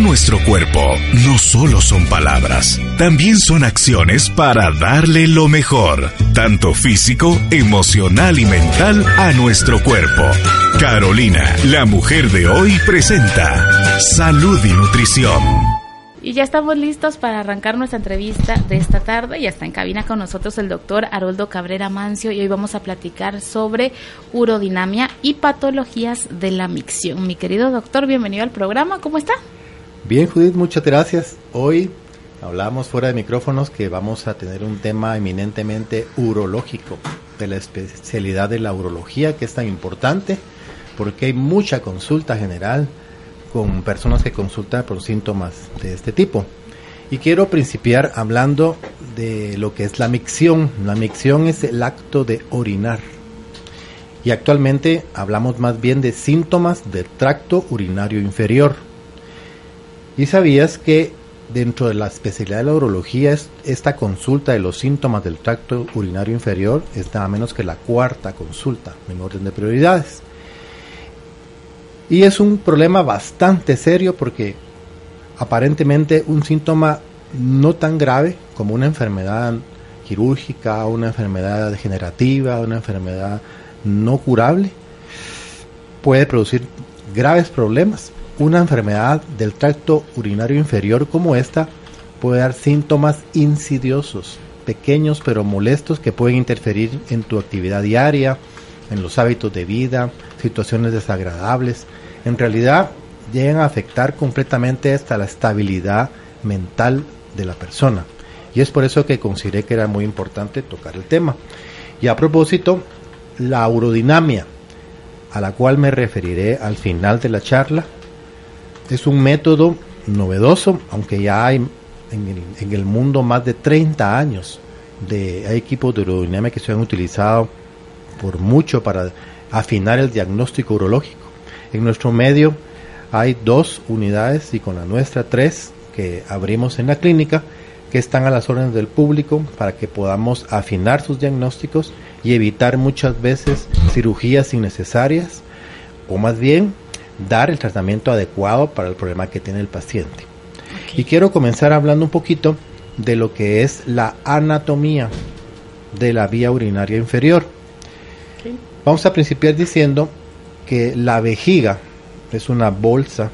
Nuestro cuerpo no solo son palabras, también son acciones para darle lo mejor, tanto físico, emocional y mental a nuestro cuerpo. Carolina, la mujer de hoy, presenta Salud y Nutrición. Y ya estamos listos para arrancar nuestra entrevista de esta tarde. Ya está en cabina con nosotros el doctor Haroldo Cabrera Mancio y hoy vamos a platicar sobre urodinamia y patologías de la micción. Mi querido doctor, bienvenido al programa. ¿Cómo está? Bien, Judith, muchas gracias. Hoy hablamos fuera de micrófonos que vamos a tener un tema eminentemente urológico, de la especialidad de la urología, que es tan importante, porque hay mucha consulta general con personas que consultan por síntomas de este tipo. Y quiero principiar hablando de lo que es la micción. La micción es el acto de orinar. Y actualmente hablamos más bien de síntomas del tracto urinario inferior. ¿Y sabías que dentro de la especialidad de la urología esta consulta de los síntomas del tracto urinario inferior es nada menos que la cuarta consulta en orden de prioridades? Y es un problema bastante serio porque aparentemente un síntoma no tan grave como una enfermedad quirúrgica, una enfermedad degenerativa, una enfermedad no curable, puede producir graves problemas. Una enfermedad del tracto urinario inferior como esta puede dar síntomas insidiosos, pequeños pero molestos que pueden interferir en tu actividad diaria, en los hábitos de vida, situaciones desagradables, en realidad llegan a afectar completamente hasta la estabilidad mental de la persona. Y es por eso que consideré que era muy importante tocar el tema. Y a propósito, la urodinamia, a la cual me referiré al final de la charla, es un método novedoso, aunque ya hay en el, mundo más de 30 años de equipos de urodinamia que se han utilizado por mucho para afinar el diagnóstico urológico. En nuestro medio hay dos unidades y con la nuestra tres que abrimos en la clínica que están a las órdenes del público para que podamos afinar sus diagnósticos y evitar muchas veces cirugías innecesarias o más bien dar el tratamiento adecuado para el problema que tiene el paciente. Y quiero comenzar hablando un poquito de lo que es la anatomía de la vía urinaria inferior. Vamos a principiar diciendo que la vejiga es una bolsa,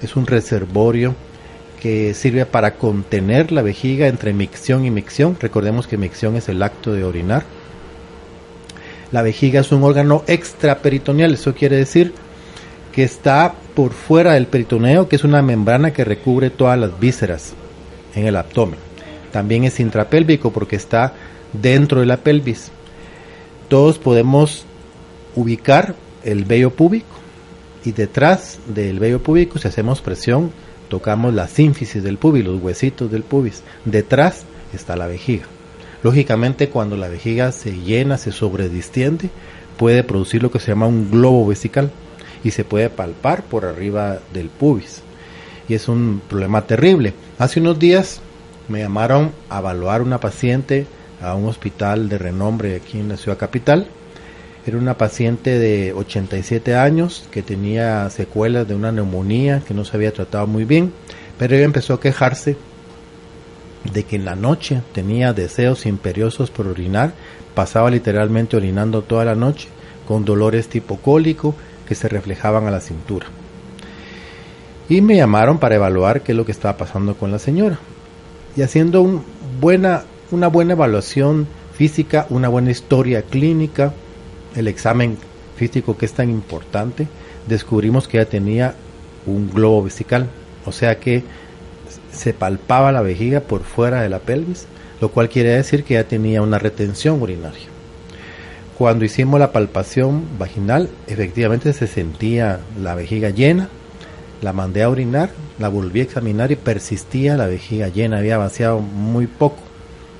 es un reservorio que sirve para contener la vejiga entre micción y micción. Recordemos que micción es el acto de orinar. La vejiga es un órgano extraperitoneal, eso quiere decir que está por fuera del peritoneo, que es una membrana que recubre todas las vísceras en el abdomen. También es intrapélvico porque está dentro de la pelvis. Todos podemos ubicar el vello púbico y detrás del vello púbico si hacemos presión tocamos la sínfisis del pubis, los huesitos del pubis. Detrás está la vejiga. Lógicamente cuando la vejiga se llena, se sobredistiende, puede producir lo que se llama un globo vesical y se puede palpar por arriba del pubis. Y es un problema terrible. Hace unos días me llamaron a evaluar una paciente a un hospital de renombre aquí en la ciudad capital era una paciente de 87 años que tenía secuelas de una neumonía que no se había tratado muy bien, pero ella empezó a quejarse de que en la noche tenía deseos imperiosos por orinar, pasaba literalmente orinando toda la noche, con dolores tipo cólico que se reflejaban a la cintura. Y me llamaron para evaluar qué es lo que estaba pasando con la señora. Y haciendo una buena evaluación física, una buena historia clínica, el examen físico que es tan importante, descubrimos que ella tenía un globo vesical, o sea que se palpaba la vejiga por fuera de la pelvis, lo cual quiere decir que ella tenía una retención urinaria. Cuando hicimos la palpación vaginal, efectivamente se sentía la vejiga llena, la mandé a orinar, la volví a examinar y persistía la vejiga llena, había vaciado muy poco.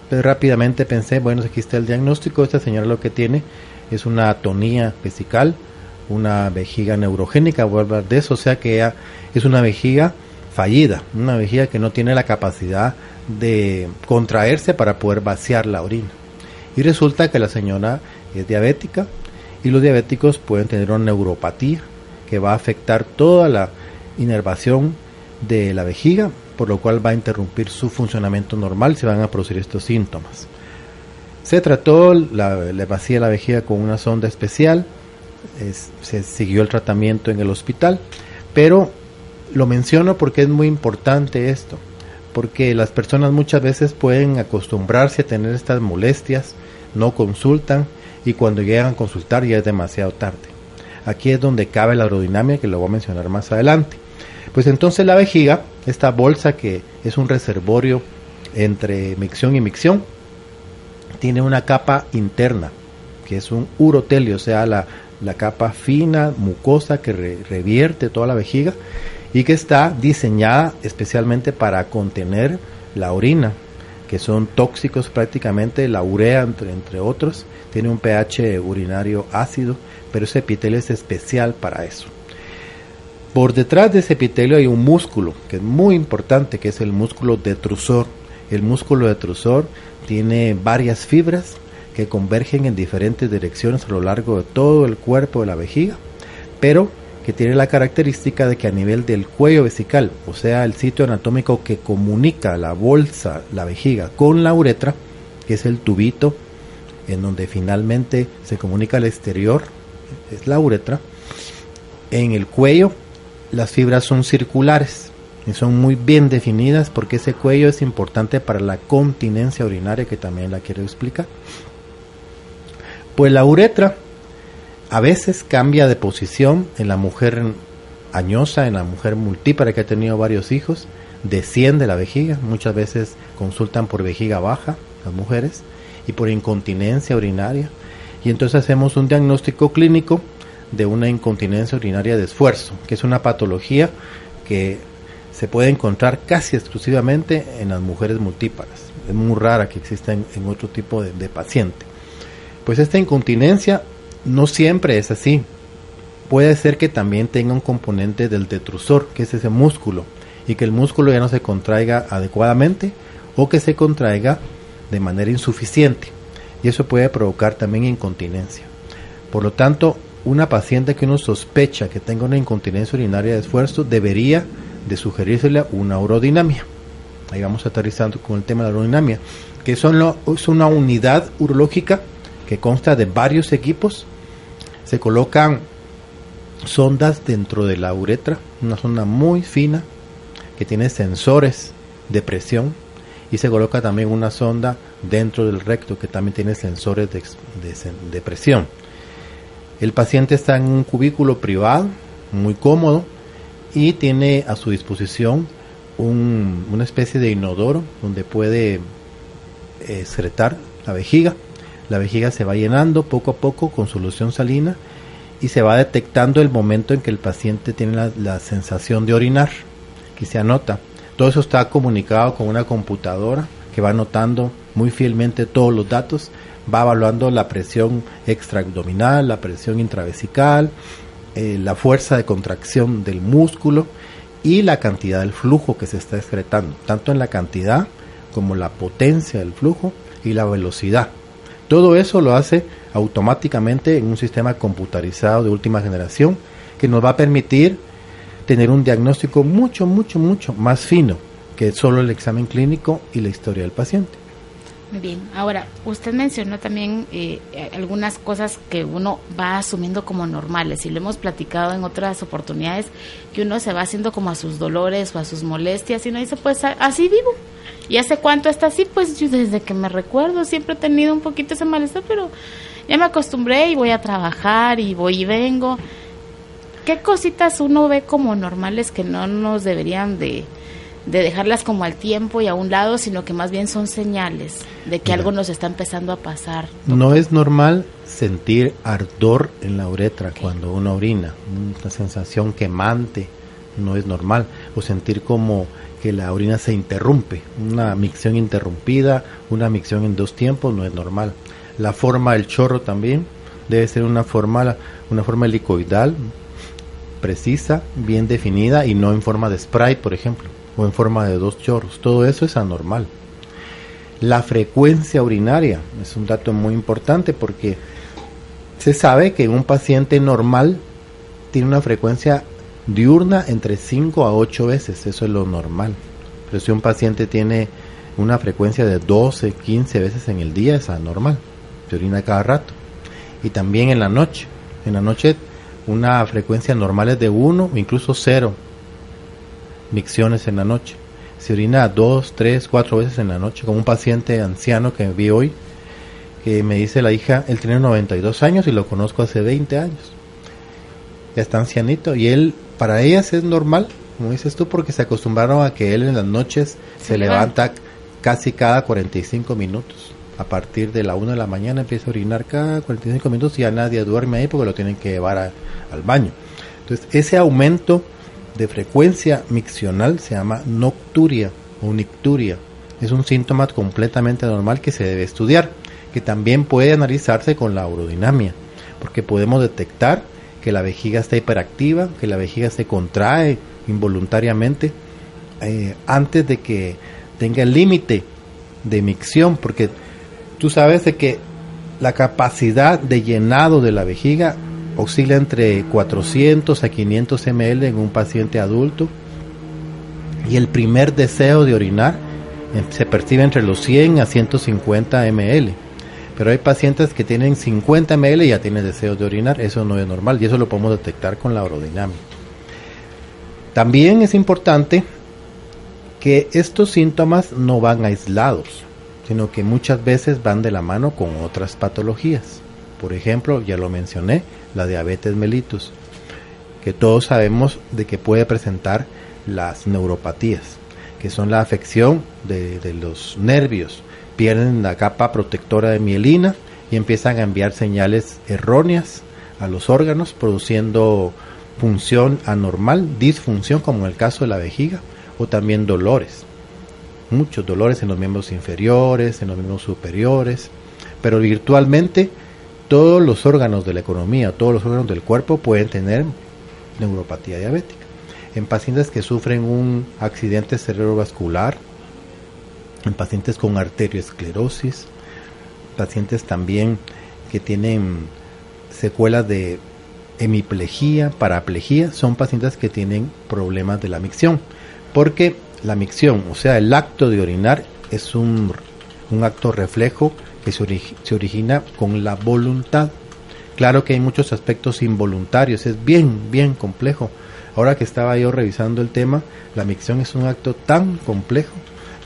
Pero rápidamente pensé, bueno, aquí está el diagnóstico, esta señora lo que tiene es una atonía vesical, una vejiga neurogénica, voy a hablar de eso, o sea que es una vejiga fallida, una vejiga que no tiene la capacidad de contraerse para poder vaciar la orina. Y resulta que la señora es diabética y los diabéticos pueden tener una neuropatía que va a afectar toda la inervación de la vejiga, por lo cual va a interrumpir su funcionamiento normal, se van a producir estos síntomas. Se trató la, la vacía de la vejiga con una sonda especial, se siguió el tratamiento en el hospital, pero lo menciono porque es muy importante esto, porque las personas muchas veces pueden acostumbrarse a tener estas molestias, no consultan y cuando llegan a consultar ya es demasiado tarde. Aquí es donde cabe la aerodinamia que lo voy a mencionar más adelante. Pues entonces la vejiga, esta bolsa que es un reservorio entre micción y micción, tiene una capa interna, que es un urotelio, o sea, la, capa fina, mucosa que revierte toda la vejiga y que está diseñada especialmente para contener la orina, que son tóxicos prácticamente, la urea entre, entre otros, tiene un pH urinario ácido, pero ese epitelio es especial para eso. Por detrás de ese epitelio hay un músculo que es muy importante, que es el músculo detrusor. El músculo detrusor tiene varias fibras que convergen en diferentes direcciones a lo largo de todo el cuerpo de la vejiga, pero que tiene la característica de que a nivel del cuello vesical, o sea, el sitio anatómico que comunica la bolsa, la vejiga, con la uretra, que es el tubito en donde finalmente se comunica al exterior, es la uretra, en el cuello las fibras son circulares y son muy bien definidas porque ese cuello es importante para la continencia urinaria que también la quiero explicar. Pues la uretra a veces cambia de posición en la mujer añosa, en la mujer multípara que ha tenido varios hijos, desciende la vejiga, muchas veces consultan por vejiga baja las mujeres y por incontinencia urinaria y entonces hacemos un diagnóstico clínico de una incontinencia urinaria de esfuerzo, que es una patología que se puede encontrar casi exclusivamente en las mujeres multíparas. Es muy rara que exista en, otro tipo de, paciente. Pues esta incontinencia no siempre es así. Puede ser que también tenga un componente del detrusor, que es ese músculo, y que el músculo ya no se contraiga adecuadamente o que se contraiga de manera insuficiente. Y eso puede provocar también incontinencia. Por lo tanto, una paciente que uno sospecha que tenga una incontinencia urinaria de esfuerzo debería de sugerírsele una urodinamia. Ahí vamos aterrizando con el tema de la urodinamia, que son es una unidad urológica que consta de varios equipos. Se colocan sondas dentro de la uretra, una sonda muy fina que tiene sensores de presión y se coloca también una sonda dentro del recto que también tiene sensores de, de presión. El paciente está en un cubículo privado, muy cómodo, y tiene a su disposición una especie de inodoro donde puede excretar la vejiga. La vejiga se va llenando poco a poco con solución salina y se va detectando el momento en que el paciente tiene la, sensación de orinar, que se anota. Todo eso está comunicado con una computadora que va anotando muy fielmente todos los datos va evaluando la presión extraabdominal, la presión intravesical, eh, la fuerza de contracción del músculo y la cantidad del flujo que se está excretando, tanto en la cantidad como la potencia del flujo y la velocidad. Todo eso lo hace automáticamente en un sistema computarizado de última generación que nos va a permitir tener un diagnóstico mucho, mucho, mucho más fino que solo el examen clínico y la historia del paciente. Bien, ahora, usted mencionó también eh, algunas cosas que uno va asumiendo como normales y lo hemos platicado en otras oportunidades, que uno se va haciendo como a sus dolores o a sus molestias y uno dice, pues así vivo. ¿Y hace cuánto está así? Pues yo desde que me recuerdo siempre he tenido un poquito ese malestar, pero ya me acostumbré y voy a trabajar y voy y vengo. ¿Qué cositas uno ve como normales que no nos deberían de de dejarlas como al tiempo y a un lado, sino que más bien son señales de que algo nos está empezando a pasar. No es normal sentir ardor en la uretra cuando uno orina, una sensación quemante, no es normal, o sentir como que la orina se interrumpe, una micción interrumpida, una micción en dos tiempos, no es normal. La forma del chorro también debe ser una forma, una forma helicoidal, precisa, bien definida y no en forma de spray, por ejemplo o en forma de dos chorros. Todo eso es anormal. La frecuencia urinaria es un dato muy importante porque se sabe que un paciente normal tiene una frecuencia diurna entre 5 a 8 veces, eso es lo normal. Pero si un paciente tiene una frecuencia de 12, 15 veces en el día, es anormal, se orina cada rato. Y también en la noche, en la noche una frecuencia normal es de 1 o incluso 0 micciones en la noche. Se orina 2, 3, 4 veces en la noche, como un paciente anciano que vi hoy, que me dice la hija, él tiene 92 años y lo conozco hace 20 años. Ya está ancianito y él, para ellas es normal, como dices tú, porque se acostumbraron a que él en las noches se, levanta casi cada 45 minutos. A partir de la 1 de la mañana empieza a orinar cada 45 minutos y ya nadie duerme ahí porque lo tienen que llevar al baño. Entonces, ese aumento de frecuencia miccional se llama nocturia o nicturia. Es un síntoma completamente normal que se debe estudiar, que también puede analizarse con la urodinamia, porque podemos detectar que la vejiga está hiperactiva, que la vejiga se contrae involuntariamente eh, antes de que tenga el límite de micción, porque tú sabes de que la capacidad de llenado de la vejiga oscila entre 400 a 500 ml en un paciente adulto y el primer deseo de orinar eh, se percibe entre los 100 a 150 ml. Pero hay pacientes que tienen 50 ml y ya tienen deseo de orinar, eso no es normal y eso lo podemos detectar con la urodinamia. También es importante que estos síntomas no van aislados, sino que muchas veces van de la mano con otras patologías. Por ejemplo, ya lo mencioné, la diabetes mellitus, que todos sabemos de que puede presentar las neuropatías, que son la afección de los nervios, pierden la capa protectora de mielina y empiezan a enviar señales erróneas a los órganos, produciendo función anormal, disfunción, como en el caso de la vejiga, o también dolores. Muchos dolores en los miembros inferiores, en los miembros superiores, pero virtualmente todos los órganos de la economía, todos los órganos del cuerpo pueden tener neuropatía diabética. En pacientes que sufren un accidente cerebrovascular, en pacientes con arteriosclerosis, pacientes también que tienen secuelas de hemiplegia, paraplegia, son pacientes que tienen problemas de la micción, porque la micción, o sea, el acto de orinar, es un, un acto reflejo que se, origina con la voluntad. Claro que hay muchos aspectos involuntarios, es bien, bien complejo. Ahora que estaba yo revisando el tema, la micción es un acto tan complejo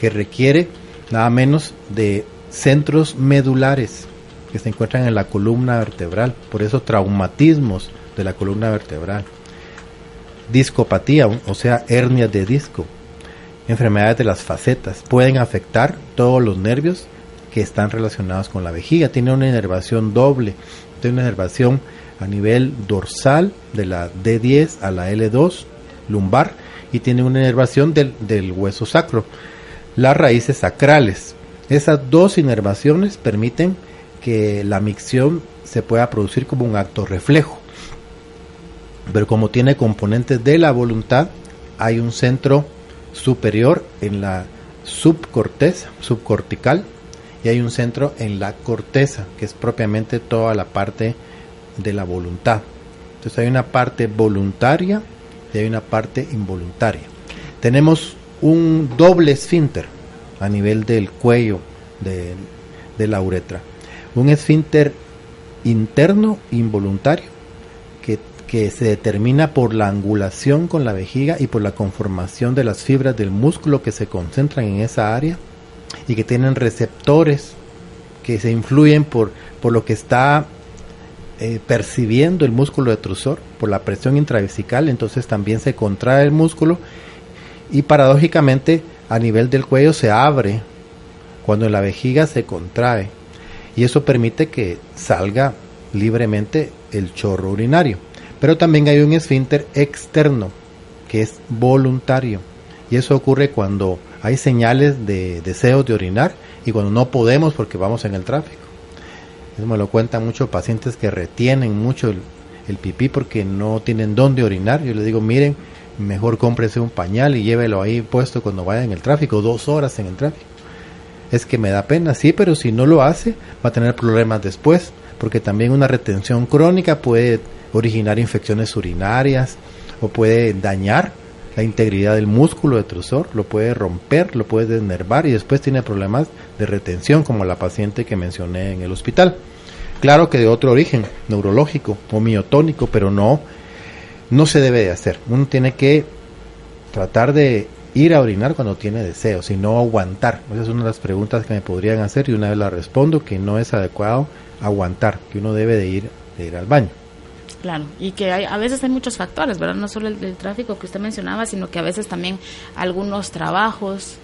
que requiere nada menos de centros medulares que se encuentran en la columna vertebral, por eso traumatismos de la columna vertebral, discopatía, o sea, hernias de disco, enfermedades de las facetas, pueden afectar todos los nervios que están relacionados con la vejiga. Tiene una inervación doble, tiene una inervación a nivel dorsal de la D10 a la L2 lumbar y tiene una inervación del, del hueso sacro. Las raíces sacrales. Esas dos inervaciones permiten que la micción se pueda producir como un acto reflejo. Pero como tiene componentes de la voluntad, hay un centro superior en la subcorteza, subcortical, y hay un centro en la corteza, que es propiamente toda la parte de la voluntad. Entonces hay una parte voluntaria y hay una parte involuntaria. Tenemos un doble esfínter a nivel del cuello de, la uretra. Un esfínter interno involuntario que, que se determina por la angulación con la vejiga y por la conformación de las fibras del músculo que se concentran en esa área y que tienen receptores que se influyen por, por lo que está eh, percibiendo el músculo detrusor, por la presión intravesical, entonces también se contrae el músculo y paradójicamente a nivel del cuello se abre cuando la vejiga se contrae y eso permite que salga libremente el chorro urinario. Pero también hay un esfínter externo que es voluntario y eso ocurre cuando hay señales de deseos de orinar y cuando no podemos porque vamos en el tráfico. Eso me lo cuentan muchos pacientes que retienen mucho el, pipí porque no tienen dónde orinar. Yo les digo, miren, mejor cómprese un pañal y llévelo ahí puesto cuando vaya en el tráfico, dos horas en el tráfico. Es que me da pena, sí, pero si no lo hace, va a tener problemas después, porque también una retención crónica puede originar infecciones urinarias o puede dañar la integridad del músculo detrusor, lo puede romper, lo puede desnervar y después tiene problemas de retención como la paciente que mencioné en el hospital. Claro que de otro origen, neurológico o miotónico, pero no, no se debe de hacer. Uno tiene que tratar de ir a orinar cuando tiene deseos y no aguantar. Esa es una de las preguntas que me podrían hacer y una vez la respondo que no es adecuado aguantar, que uno debe de ir, de ir al baño. Claro, y que hay, a veces hay muchos factores, ¿verdad? No solo el, tráfico que usted mencionaba, sino que a veces también algunos trabajos,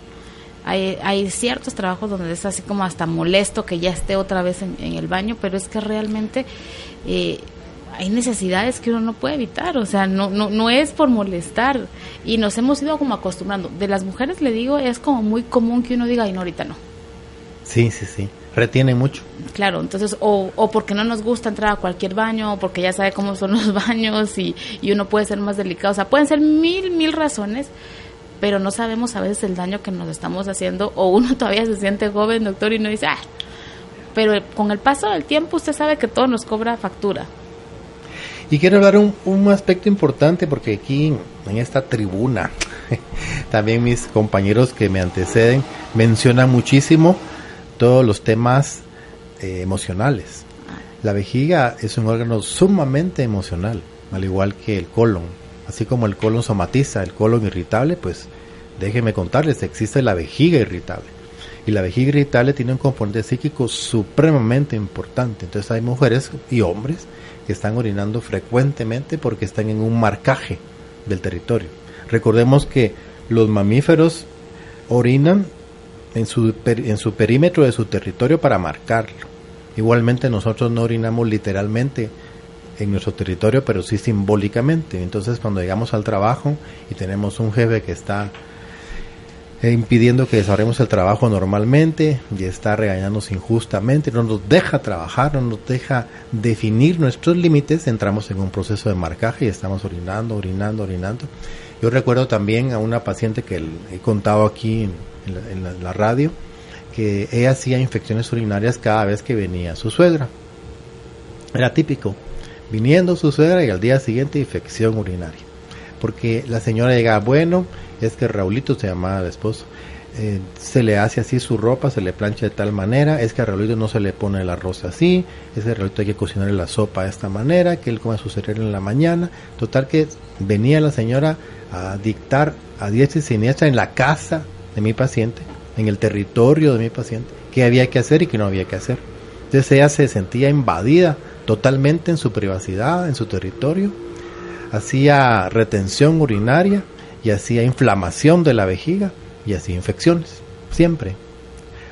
hay, hay ciertos trabajos donde es así como hasta molesto que ya esté otra vez en, el baño, pero es que realmente eh, hay necesidades que uno no puede evitar, o sea, no, no, no es por molestar y nos hemos ido como acostumbrando. De las mujeres le digo, es como muy común que uno diga, ay, no, ahorita no. Sí, sí, sí, retiene mucho. Claro, entonces, o, o porque no nos gusta entrar a cualquier baño, o porque ya sabe cómo son los baños y, y uno puede ser más delicado, o sea, pueden ser mil, mil razones, pero no sabemos a veces el daño que nos estamos haciendo, o uno todavía se siente joven, doctor, y no dice, ah, pero con el paso del tiempo usted sabe que todo nos cobra factura. Y quiero hablar un, un aspecto importante porque aquí en esta tribuna, también mis compañeros que me anteceden mencionan muchísimo todos los temas eh, emocionales. La vejiga es un órgano sumamente emocional, al igual que el colon. Así como el colon somatiza, el colon irritable, pues déjenme contarles, existe la vejiga irritable. Y la vejiga irritable tiene un componente psíquico supremamente importante. Entonces hay mujeres y hombres están orinando frecuentemente porque están en un marcaje del territorio. Recordemos que los mamíferos orinan en su, en su perímetro de su territorio para marcarlo. Igualmente nosotros no orinamos literalmente en nuestro territorio, pero sí simbólicamente. Entonces cuando llegamos al trabajo y tenemos un jefe que está impidiendo que desarrollemos el trabajo normalmente y está regañándonos injustamente, no nos deja trabajar, no nos deja definir nuestros límites, entramos en un proceso de marcaje y estamos orinando, orinando, orinando. Yo recuerdo también a una paciente que he contado aquí en, la, radio, que ella hacía infecciones urinarias cada vez que venía su suegra. Era típico, viniendo su suegra y al día siguiente infección urinaria. Porque la señora llegaba, bueno, es que Raulito se llamaba el esposo. Eh, se le hace así su ropa, se le plancha de tal manera, es que a Raulito no se le pone el arroz así, es que a Raulito hay que cocinarle la sopa de esta manera, que él come su cereal en la mañana. Total que venía la señora a dictar a diestra y siniestra en la casa de mi paciente, en el territorio de mi paciente, qué había que hacer y qué no había que hacer. Entonces ella se sentía invadida totalmente en su privacidad, en su territorio, hacía retención urinaria, y hacía inflamación de la vejiga y hacía infecciones, siempre.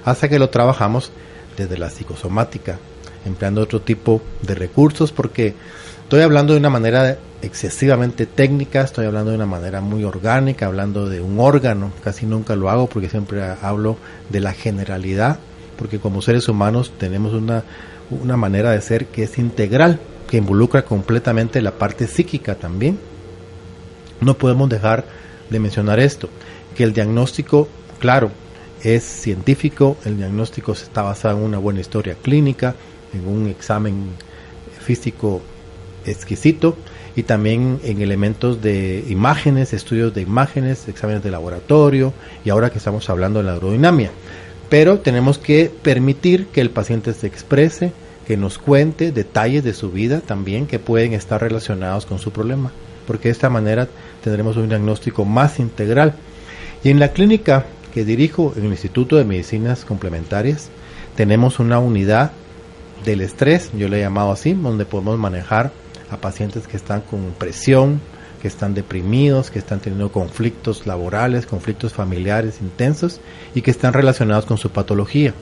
Hasta que lo trabajamos desde la psicosomática, empleando otro tipo de recursos, porque estoy hablando de una manera excesivamente técnica, estoy hablando de una manera muy orgánica, hablando de un órgano, casi nunca lo hago porque siempre hablo de la generalidad, porque como seres humanos tenemos una, una manera de ser que es integral, que involucra completamente la parte psíquica también. No podemos dejar de mencionar esto, que el diagnóstico, claro, es científico, el diagnóstico está basado en una buena historia clínica, en un examen físico exquisito y también en elementos de imágenes, estudios de imágenes, exámenes de laboratorio y ahora que estamos hablando de la aerodinamia. Pero tenemos que permitir que el paciente se exprese, que nos cuente detalles de su vida también que pueden estar relacionados con su problema, porque de esta manera tendremos un diagnóstico más integral. Y en la clínica que dirijo en el Instituto de Medicinas Complementarias, tenemos una unidad del estrés, yo le he llamado así, donde podemos manejar a pacientes que están con presión, que están deprimidos, que están teniendo conflictos laborales, conflictos familiares intensos y que están relacionados con su patología.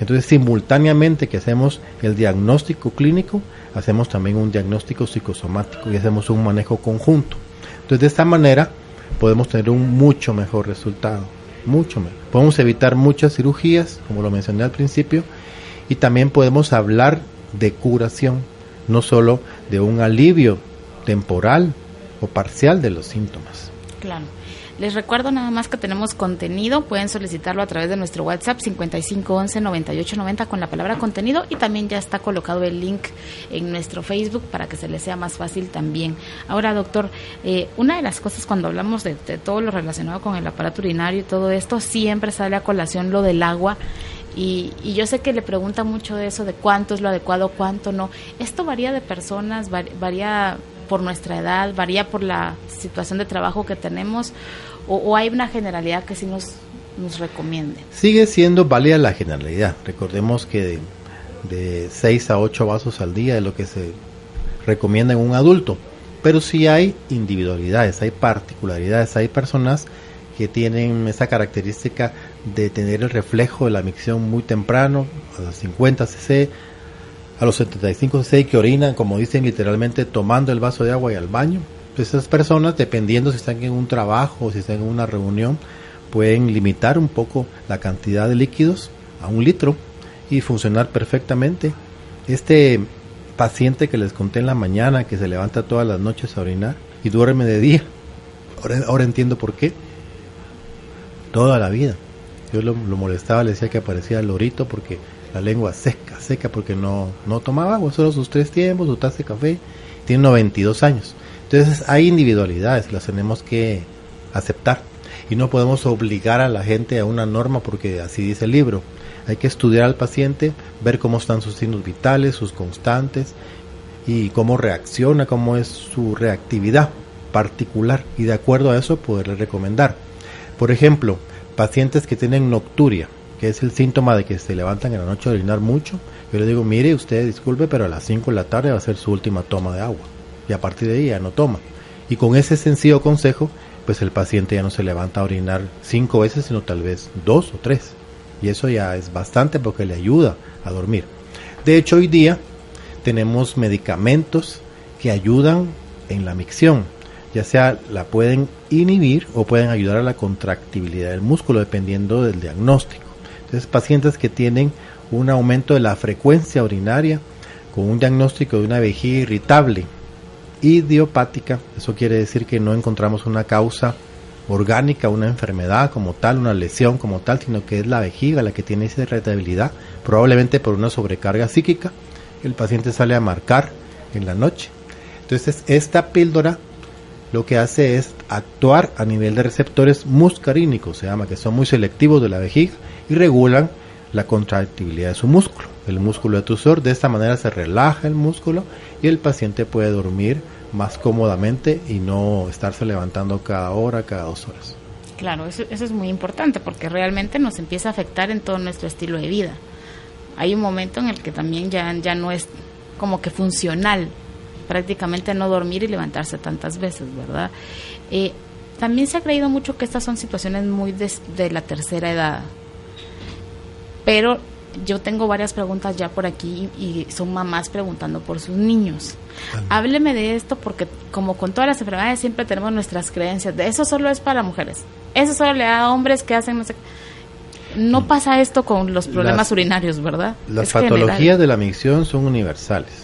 Entonces, simultáneamente que hacemos el diagnóstico clínico, hacemos también un diagnóstico psicosomático y hacemos un manejo conjunto. Entonces, de esta manera podemos tener un mucho mejor resultado, mucho mejor. Podemos evitar muchas cirugías, como lo mencioné al principio, y también podemos hablar de curación, no solo de un alivio temporal o parcial de los síntomas. Claro. Les recuerdo nada más que tenemos contenido, pueden solicitarlo a través de nuestro WhatsApp 5511-9890 con la palabra contenido y también ya está colocado el link en nuestro Facebook para que se les sea más fácil también. Ahora, doctor, eh, una de las cosas cuando hablamos de, todo lo relacionado con el aparato urinario y todo esto, siempre sale a colación lo del agua. Y, y, yo sé que le pregunta mucho de eso, de cuánto es lo adecuado, cuánto no. Esto varía de personas, varía por nuestra edad, varía por la situación de trabajo que tenemos, o, hay una generalidad que sí nos, nos recomiende. Sigue siendo válida la generalidad. Recordemos que de, de 6 a 8 vasos al día es lo que se recomienda en un adulto. Pero sí hay individualidades, hay particularidades, hay personas que tienen esa característica de tener el reflejo de la micción muy temprano, a los 50 cc, a los 75 cc que orinan, como dicen literalmente, tomando el vaso de agua y al baño. Pues esas personas, dependiendo si están en un trabajo o si están en una reunión, pueden limitar un poco la cantidad de líquidos a un litro y funcionar perfectamente. Este paciente que les conté en la mañana, que se levanta todas las noches a orinar y duerme de día, ahora, ahora entiendo por qué toda la vida. Yo lo, lo, molestaba, le decía que aparecía el lorito porque la lengua seca, seca porque no, no tomaba agua, solo sus tres tiempos, su taza de café, tiene 92 años. Entonces hay individualidades, las tenemos que aceptar y no podemos obligar a la gente a una norma porque así dice el libro. Hay que estudiar al paciente, ver cómo están sus signos vitales, sus constantes y cómo reacciona, cómo es su reactividad particular y de acuerdo a eso poderle recomendar. Por ejemplo, pacientes que tienen nocturia, que es el síntoma de que se levantan en la noche a orinar mucho, yo le digo, mire, usted disculpe, pero a las 5 de la tarde va a ser su última toma de agua. Y a partir de ahí ya no toma. Y con ese sencillo consejo, pues el paciente ya no se levanta a orinar cinco veces, sino tal vez dos o tres. Y eso ya es bastante porque le ayuda a dormir. De hecho, hoy día tenemos medicamentos que ayudan en la micción ya sea la pueden inhibir o pueden ayudar a la contractibilidad del músculo dependiendo del diagnóstico. Pacientes que tienen un aumento de la frecuencia urinaria con un diagnóstico de una vejiga irritable idiopática, eso quiere decir que no encontramos una causa orgánica, una enfermedad como tal, una lesión como tal, sino que es la vejiga la que tiene esa irritabilidad, probablemente por una sobrecarga psíquica, el paciente sale a marcar en la noche. Entonces, esta píldora lo que hace es actuar a nivel de receptores muscarínicos, se llama que son muy selectivos de la vejiga y regulan la contractibilidad de su músculo, el músculo de tusor. De esta manera se relaja el músculo y el paciente puede dormir más cómodamente y no estarse levantando cada hora, cada dos horas. Claro, eso, eso es muy importante porque realmente nos empieza a afectar en todo nuestro estilo de vida. Hay un momento en el que también ya, ya no es como que funcional prácticamente no dormir y levantarse tantas veces, ¿verdad? Eh, también se ha creído mucho que estas son situaciones muy de, de, la tercera edad, pero yo tengo varias preguntas ya por aquí y son mamás preguntando por sus niños. Hábleme de esto porque como con todas las enfermedades siempre tenemos nuestras creencias de eso solo es para mujeres, eso solo le da a hombres que hacen no sé no mm. pasa esto con los problemas las, urinarios, ¿verdad? Las es patologías general. de la micción son universales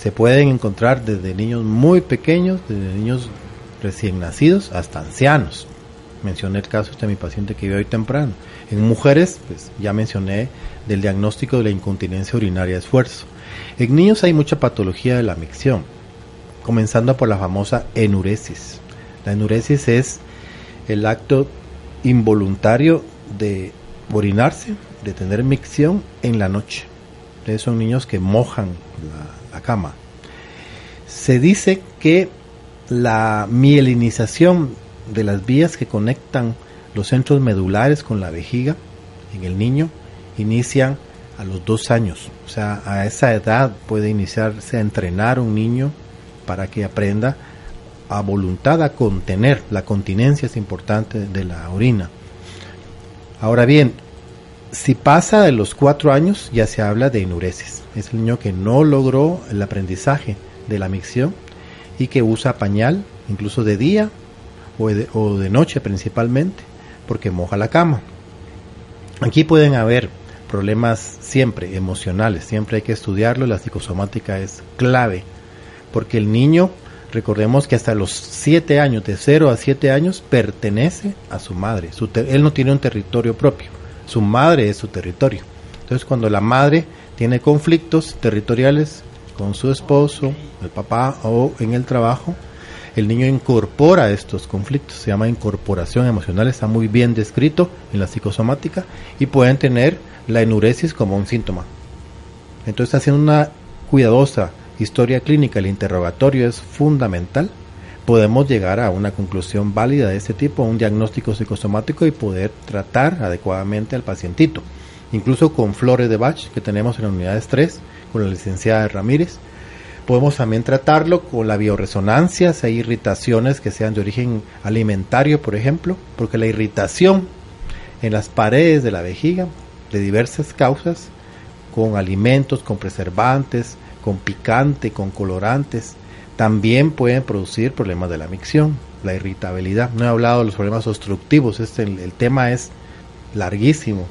se pueden encontrar desde niños muy pequeños, desde niños recién nacidos hasta ancianos. Mencioné el caso de mi paciente que vive hoy temprano. En mujeres, pues ya mencioné del diagnóstico de la incontinencia urinaria de esfuerzo. En niños hay mucha patología de la micción, comenzando por la famosa enuresis. La enuresis es el acto involuntario de orinarse, de tener micción en la noche. Entonces son niños que mojan la, la cama. Se dice que la mielinización de las vías que conectan los centros medulares con la vejiga en el niño inician a los dos años. O sea, a esa edad puede iniciarse a entrenar un niño para que aprenda a voluntad a contener. La continencia es importante de la orina. Ahora bien, si pasa de los cuatro años ya se habla de enuresis es el niño que no logró el aprendizaje de la micción y que usa pañal, incluso de día o de, o de noche principalmente, porque moja la cama. Aquí pueden haber problemas siempre emocionales, siempre hay que estudiarlo, la psicosomática es clave, porque el niño Recordemos que hasta los 7 años, de 0 a 7 años, pertenece a su madre. él no tiene un territorio propio, su madre es su territorio. Entonces cuando la madre tiene conflictos territoriales con su esposo, el papá o en el trabajo, el niño incorpora estos conflictos, se llama incorporación emocional, está muy bien descrito en la psicosomática y pueden tener la enuresis como un síntoma. Entonces haciendo una cuidadosa historia clínica, el interrogatorio es fundamental, podemos llegar a una conclusión válida de este tipo, un diagnóstico psicosomático y poder tratar adecuadamente al pacientito. Incluso con flores de Bach que tenemos en la unidad de estrés, con la licenciada Ramírez, podemos también tratarlo con la bioresonancia, si hay irritaciones que sean de origen alimentario, por ejemplo, porque la irritación en las paredes de la vejiga, de diversas causas, con alimentos, con preservantes, con picante, con colorantes, también pueden producir problemas de la micción, la irritabilidad. No he hablado de los problemas obstructivos, este, el, tema es larguísimo.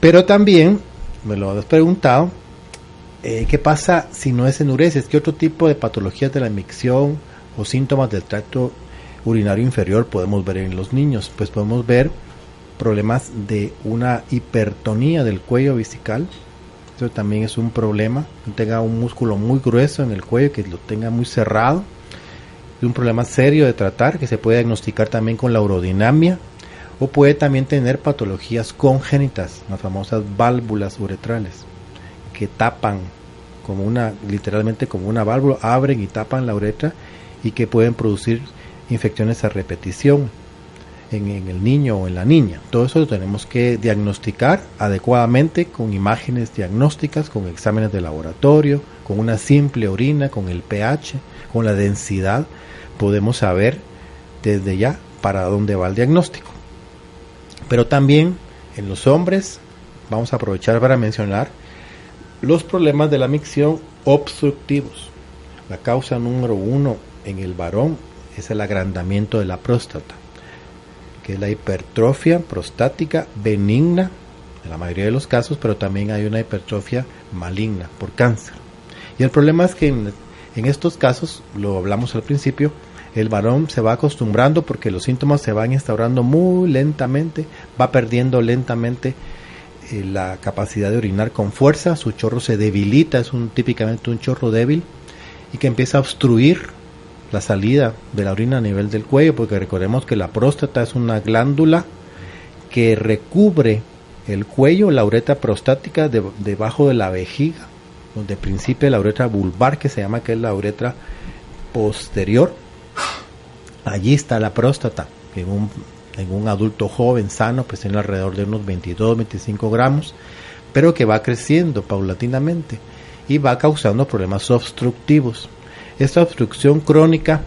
Pero también, me lo has preguntado, eh, ¿qué pasa si no es enuresis? ¿Qué otro tipo de patologías de la micción o síntomas del tracto urinario inferior podemos ver en los niños? Pues podemos ver problemas de una hipertonía del cuello vesical, esto también es un problema. Tenga un músculo muy grueso en el cuello, que lo tenga muy cerrado. Es un problema serio de tratar que se puede diagnosticar también con la urodinamia o puede también tener patologías congénitas, las famosas válvulas uretrales, que tapan como una, literalmente como una válvula, abren y tapan la uretra y que pueden producir infecciones a repetición en, el niño o en la niña. Todo eso lo tenemos que diagnosticar adecuadamente con imágenes diagnósticas, con exámenes de laboratorio, con una simple orina, con el pH, con la densidad. Podemos saber desde ya para dónde va el diagnóstico. Pero también en los hombres, vamos a aprovechar para mencionar los problemas de la micción obstructivos. La causa número uno en el varón es el agrandamiento de la próstata que es la hipertrofia prostática benigna, en la mayoría de los casos, pero también hay una hipertrofia maligna por cáncer. Y el problema es que en, estos casos, lo hablamos al principio, el varón se va acostumbrando porque los síntomas se van instaurando muy lentamente, va perdiendo lentamente eh, la capacidad de orinar con fuerza, su chorro se debilita, es un típicamente un chorro débil y que empieza a obstruir la salida de la orina a nivel del cuello, porque recordemos que la próstata es una glándula que recubre el cuello, la uretra prostática debajo de la vejiga, donde principia la uretra vulvar, que se llama que es la uretra posterior. Allí está la próstata, en un, en un adulto joven sano, pues tiene alrededor de unos 22, 25 gramos, pero que va creciendo paulatinamente y va causando problemas obstructivos. Esta obstrucción crónica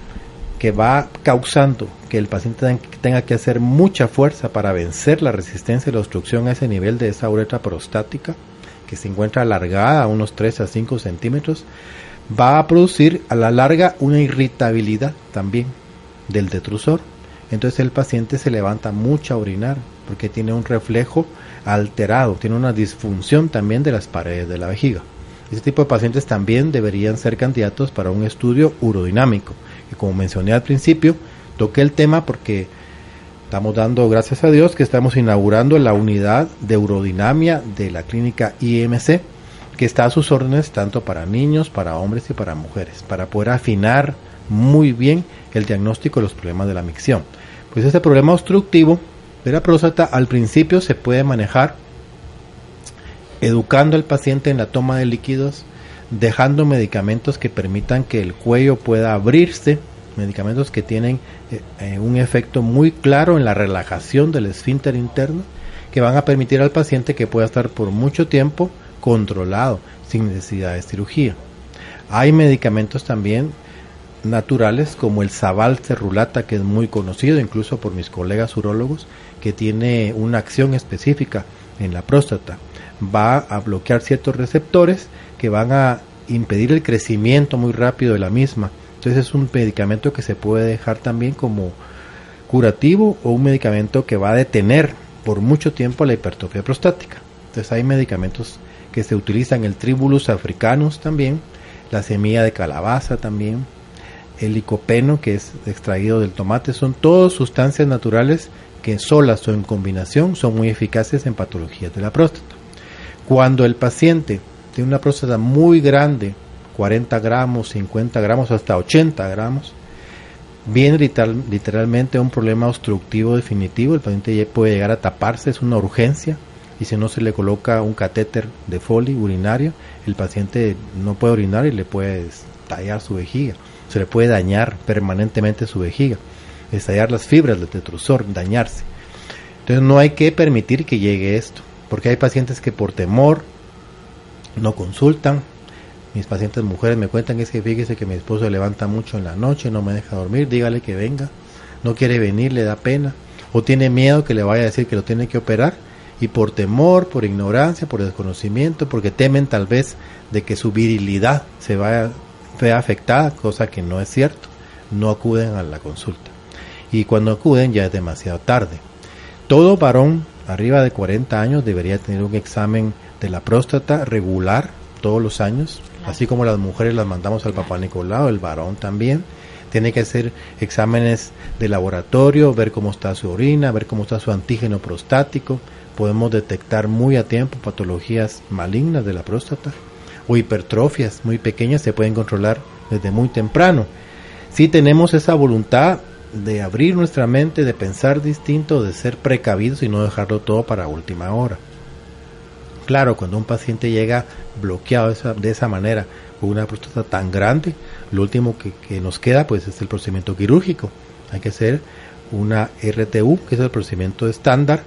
que va causando que el paciente tenga que hacer mucha fuerza para vencer la resistencia y la obstrucción a ese nivel de esa uretra prostática, que se encuentra alargada a unos 3 a 5 centímetros, va a producir a la larga una irritabilidad también del detrusor. Entonces el paciente se levanta mucho a orinar porque tiene un reflejo alterado, tiene una disfunción también de las paredes de la vejiga. Este tipo de pacientes también deberían ser candidatos para un estudio urodinámico. Y como mencioné al principio, toqué el tema porque estamos dando gracias a Dios que estamos inaugurando la unidad de urodinamia de la clínica IMC, que está a sus órdenes tanto para niños, para hombres y para mujeres, para poder afinar muy bien el diagnóstico de los problemas de la micción. Pues este problema obstructivo de la próstata al principio se puede manejar educando al paciente en la toma de líquidos, dejando medicamentos que permitan que el cuello pueda abrirse, medicamentos que tienen eh, eh, un efecto muy claro en la relajación del esfínter interno, que van a permitir al paciente que pueda estar por mucho tiempo controlado, sin necesidad de cirugía. Hay medicamentos también naturales como el Zabal cerulata que es muy conocido incluso por mis colegas urólogos que tiene una acción específica en la próstata va a bloquear ciertos receptores que van a impedir el crecimiento muy rápido de la misma. Entonces es un medicamento que se puede dejar también como curativo o un medicamento que va a detener por mucho tiempo la hipertrofia prostática. Entonces hay medicamentos que se utilizan, el Tribulus africanus también, la semilla de calabaza también, el licopeno que es extraído del tomate, son todas sustancias naturales que solas o en combinación son muy eficaces en patologías de la próstata. Cuando el paciente tiene una próstata muy grande, 40 gramos, 50 gramos, hasta 80 gramos, viene literal, literalmente un problema obstructivo definitivo, el paciente puede llegar a taparse, es una urgencia, y si no se le coloca un catéter de Foley urinario, el paciente no puede orinar y le puede tallar su vejiga, se le puede dañar permanentemente su vejiga, estallar las fibras del tetrusor, dañarse. Entonces no hay que permitir que llegue esto, porque hay pacientes que por temor no consultan, mis pacientes mujeres me cuentan es que fíjese que mi esposo se levanta mucho en la noche, no me deja dormir, dígale que venga, no quiere venir, le da pena, o tiene miedo que le vaya a decir que lo tiene que operar, y por temor, por ignorancia, por desconocimiento, porque temen tal vez de que su virilidad se vaya, vea afectada, cosa que no es cierto, no acuden a la consulta. Y cuando acuden ya es demasiado tarde. Todo varón arriba de 40 años debería tener un examen de la próstata regular todos los años, así como las mujeres las mandamos al papá Nicolau, el varón también. Tiene que hacer exámenes de laboratorio, ver cómo está su orina, ver cómo está su antígeno prostático. Podemos detectar muy a tiempo patologías malignas de la próstata o hipertrofias muy pequeñas se pueden controlar desde muy temprano. Si tenemos esa voluntad de abrir nuestra mente, de pensar distinto, de ser precavidos y no dejarlo todo para última hora. Claro, cuando un paciente llega bloqueado de esa, manera, con una próstata tan grande, lo último que, nos queda pues es el procedimiento quirúrgico. Hay que hacer una RTU, que es el procedimiento estándar,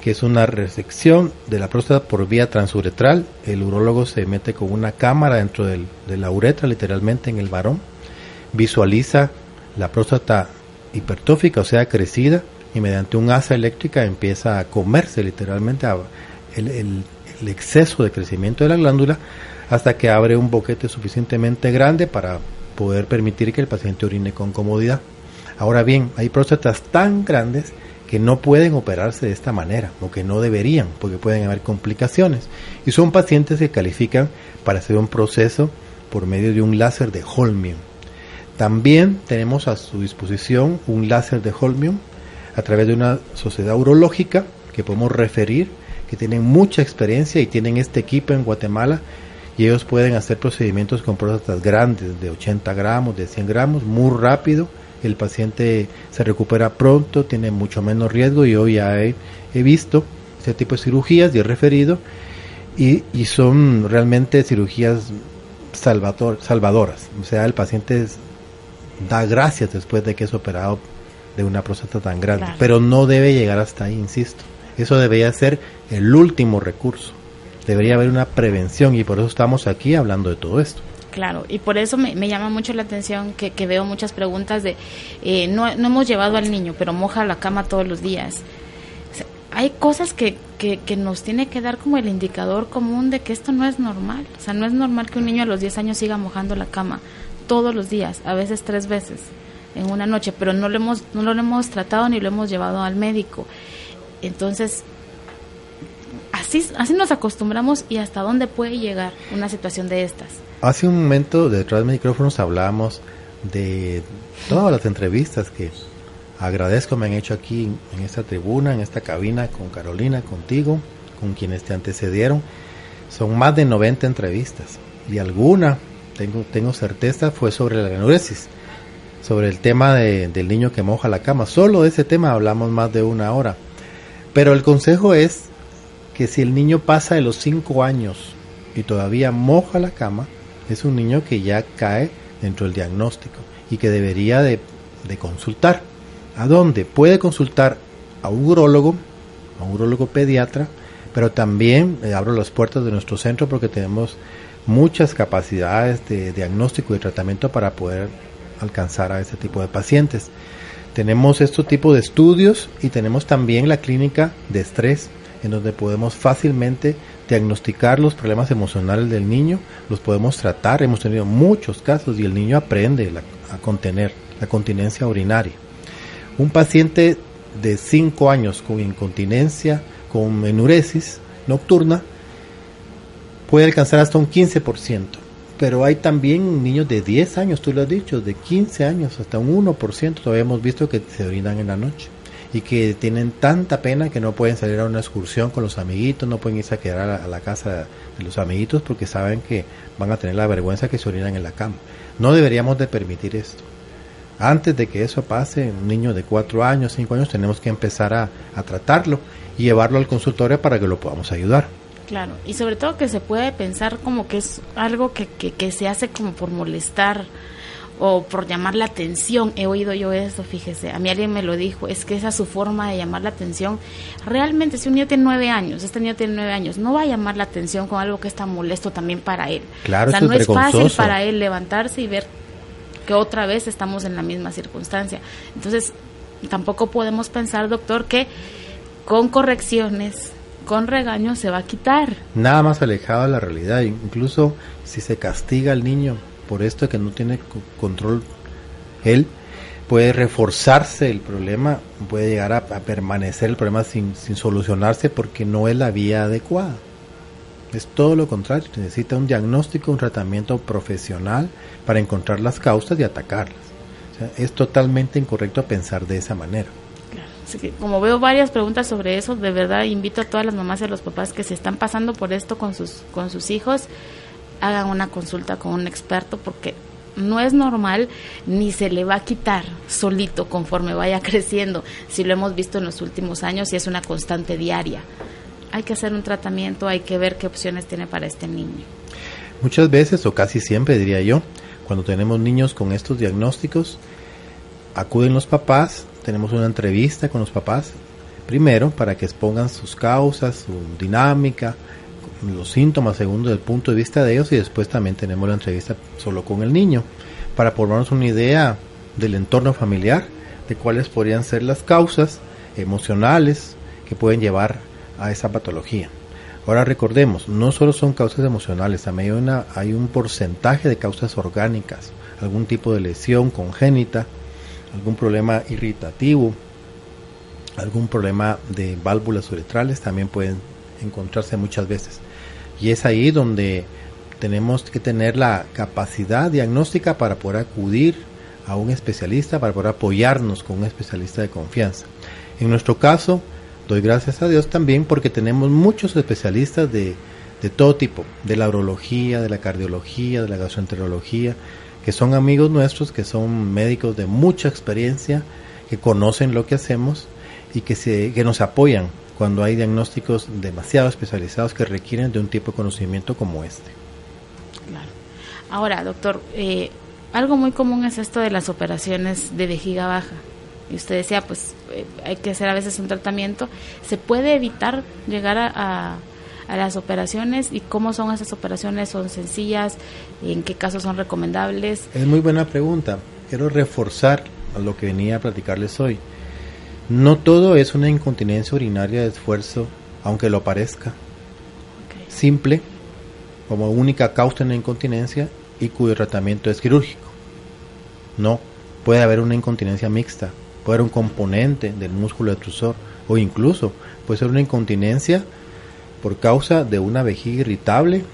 que es una resección de la próstata por vía transuretral. El urólogo se mete con una cámara dentro de la uretra, literalmente en el varón, visualiza la próstata hipertófica, o sea, crecida, y mediante un asa eléctrica empieza a comerse literalmente el, el exceso de crecimiento de la glándula hasta que abre un boquete suficientemente grande para poder permitir que el paciente orine con comodidad. Ahora bien, hay próstatas tan grandes que no pueden operarse de esta manera o que no deberían porque pueden haber complicaciones y son pacientes que califican para hacer un proceso por medio de un láser de Holmium. También tenemos a su disposición un láser de Holmium a través de una sociedad urológica que podemos referir que tienen mucha experiencia y tienen este equipo en Guatemala y ellos pueden hacer procedimientos con próstatas grandes de 80 gramos, de 100 gramos, muy rápido. El paciente se recupera pronto, tiene mucho menos riesgo y hoy ya he, visto este tipo de cirugías y he referido y, y son realmente cirugías salvador, salvadoras. O sea, el paciente da gracias después de que es operado de una próstata tan grande, pero no debe llegar hasta ahí, insisto. Eso debería ser el último recurso. Debería haber una prevención y por eso estamos aquí hablando de todo esto. Claro, y por eso me, llama mucho la atención que, veo muchas preguntas de, eh, no, hemos llevado al niño, pero moja la cama todos los días. hay cosas que, que, que, nos tiene que dar como el indicador común de que esto no es normal. O sea, no es normal que un niño a los 10 años siga mojando la cama todos los días, a veces tres veces en una noche, pero no lo hemos, no lo hemos tratado ni lo hemos llevado al médico. Entonces, así, así nos acostumbramos y hasta dónde puede llegar una situación de estas. Hace un momento detrás de micrófonos hablábamos de todas las entrevistas que agradezco me han hecho aquí en esta tribuna, en esta cabina con Carolina, contigo, con quienes te antecedieron. Son más de 90 entrevistas y alguna, tengo, tengo certeza, fue sobre la enuresis, sobre el tema del niño que moja la cama. Solo de ese tema hablamos más de una hora. Pero el consejo es que si el niño pasa de los 5 años y todavía moja la cama, es un niño que ya cae dentro del diagnóstico y que debería de, consultar. ¿A dónde? Puede consultar a un urólogo, a un urólogo pediatra, pero también eh, abro las puertas de nuestro centro porque tenemos muchas capacidades de diagnóstico y tratamiento para poder alcanzar a ese tipo de pacientes. Tenemos este tipo de estudios y tenemos también la clínica de estrés, en donde podemos fácilmente diagnosticar los problemas emocionales del niño, los podemos tratar. Hemos tenido muchos casos y el niño aprende a contener la continencia urinaria. Un paciente de 5 años con incontinencia, con enuresis nocturna, puede alcanzar hasta un 15%. pero hay también niños de 10 años, tú lo has dicho, de 15 años, hasta un 1%, todavía hemos visto que se orinan en la noche y que tienen tanta pena que no pueden salir a una excursión con los amiguitos, no pueden irse a quedar a la, casa de los amiguitos porque saben que van a tener la vergüenza que se orinan en la cama. No deberíamos de permitir esto. Antes de que eso pase, un niño de 4 años, 5 años, tenemos que empezar a, a tratarlo y llevarlo al consultorio para que lo podamos ayudar. Claro, y sobre todo que se puede pensar como que es algo que, que, se hace como por molestar o por llamar la atención. He oído yo eso, fíjese, a mí alguien me lo dijo, es que esa es su forma de llamar la atención. Realmente, si un niño tiene nueve años, este niño tiene nueve años, no va a llamar la atención con algo que está molesto también para él. Claro, o sea, no es fácil para él levantarse y ver que otra vez estamos en la misma circunstancia. Entonces, tampoco podemos pensar, doctor, que con correcciones, con regaño se va a quitar. Nada más alejado de la realidad. Incluso si se castiga al niño por esto que no tiene control él, puede reforzarse el problema, puede llegar a, permanecer el problema sin, sin, solucionarse porque no es la vía adecuada. Es todo lo contrario, necesita un diagnóstico, un tratamiento profesional para encontrar las causas y atacarlas. es totalmente incorrecto pensar de esa manera como veo varias preguntas sobre eso, de verdad invito a todas las mamás y a los papás que se están pasando por esto con sus, con sus hijos, hagan una consulta con un experto porque no es normal ni se le va a quitar solito conforme vaya creciendo, si lo hemos visto en los últimos años y es una constante diaria. Hay que hacer un tratamiento, hay que ver qué opciones tiene para este niño. Muchas veces, o casi siempre diría yo, cuando tenemos niños con estos diagnósticos, acuden los papás tenemos una entrevista con los papás, primero para que expongan sus causas, su dinámica, los síntomas según el punto de vista de ellos y después también tenemos la entrevista solo con el niño para formarnos una idea del entorno familiar, de cuáles podrían ser las causas emocionales que pueden llevar a esa patología. Ahora recordemos, no solo son causas emocionales, también hay, una, hay un porcentaje de causas orgánicas, algún tipo de lesión congénita, algún problema irritativo, algún problema de válvulas uretrales también pueden encontrarse muchas veces. Y es ahí donde tenemos que tener la capacidad diagnóstica para poder acudir a un especialista, para poder apoyarnos con un especialista de confianza. En nuestro caso, doy gracias a Dios también porque tenemos muchos especialistas de, de todo tipo, de la urología, de la cardiología, de la gastroenterología, que son amigos nuestros, que son médicos de mucha experiencia, que conocen lo que hacemos y que, se, que nos apoyan cuando hay diagnósticos demasiado especializados que requieren de un tipo de conocimiento como este. Claro. Ahora, doctor, eh, algo muy común es esto de las operaciones de vejiga baja. Y usted decía, pues eh, hay que hacer a veces un tratamiento. ¿Se puede evitar llegar a a las operaciones y cómo son esas operaciones, son sencillas, en qué casos son recomendables. Es muy buena pregunta. Quiero reforzar a lo que venía a platicarles hoy. No todo es una incontinencia urinaria de esfuerzo, aunque lo parezca. Simple, como única causa de la incontinencia y cuyo tratamiento es quirúrgico. No, puede haber una incontinencia mixta, puede haber un componente del músculo detrusor o incluso puede ser una incontinencia por causa de una vejiga irritable,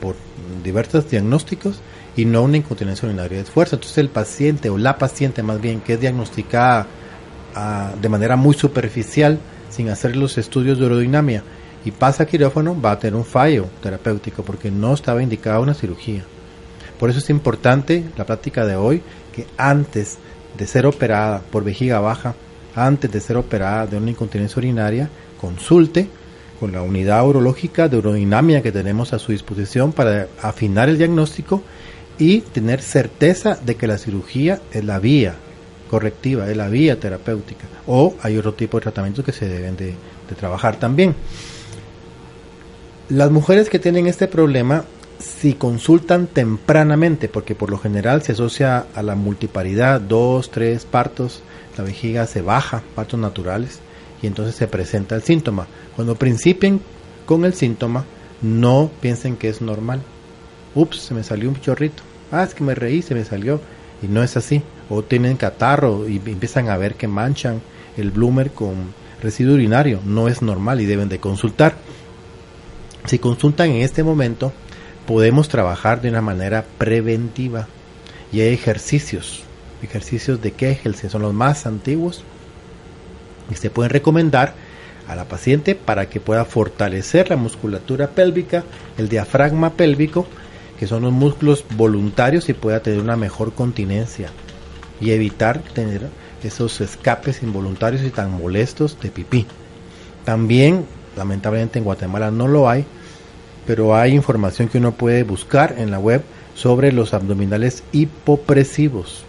por diversos diagnósticos y no una incontinencia urinaria de esfuerzo. Entonces el paciente o la paciente más bien que es diagnosticada ah, de manera muy superficial sin hacer los estudios de urodinamia y pasa a quirófano va a tener un fallo terapéutico porque no estaba indicada una cirugía. Por eso es importante la práctica de hoy que antes de ser operada por vejiga baja, antes de ser operada de una incontinencia urinaria, consulte con la unidad urológica de urodinamia que tenemos a su disposición para afinar el diagnóstico y tener certeza de que la cirugía es la vía correctiva, es la vía terapéutica. O hay otro tipo de tratamientos que se deben de, trabajar también. Las mujeres que tienen este problema, si consultan tempranamente, porque por lo general se asocia a la multiparidad, dos, tres partos, la vejiga se baja, partos naturales, y entonces se presenta el síntoma. Cuando principien con el síntoma, no piensen que es normal. Ups, se me salió un chorrito. Ah, es que me reí, se me salió. Y no es así. O tienen catarro y empiezan a ver que manchan el bloomer con residuo urinario. No es normal y deben de consultar. Si consultan en este momento, podemos trabajar de una manera preventiva y hay ejercicios, ejercicios de que son los más antiguos, y se pueden recomendar a la paciente para que pueda fortalecer la musculatura pélvica, el diafragma pélvico, que son los músculos voluntarios y pueda tener una mejor continencia y evitar tener esos escapes involuntarios y tan molestos de pipí. También, lamentablemente en Guatemala no lo hay, pero hay información que uno puede buscar en la web sobre los abdominales hipopresivos,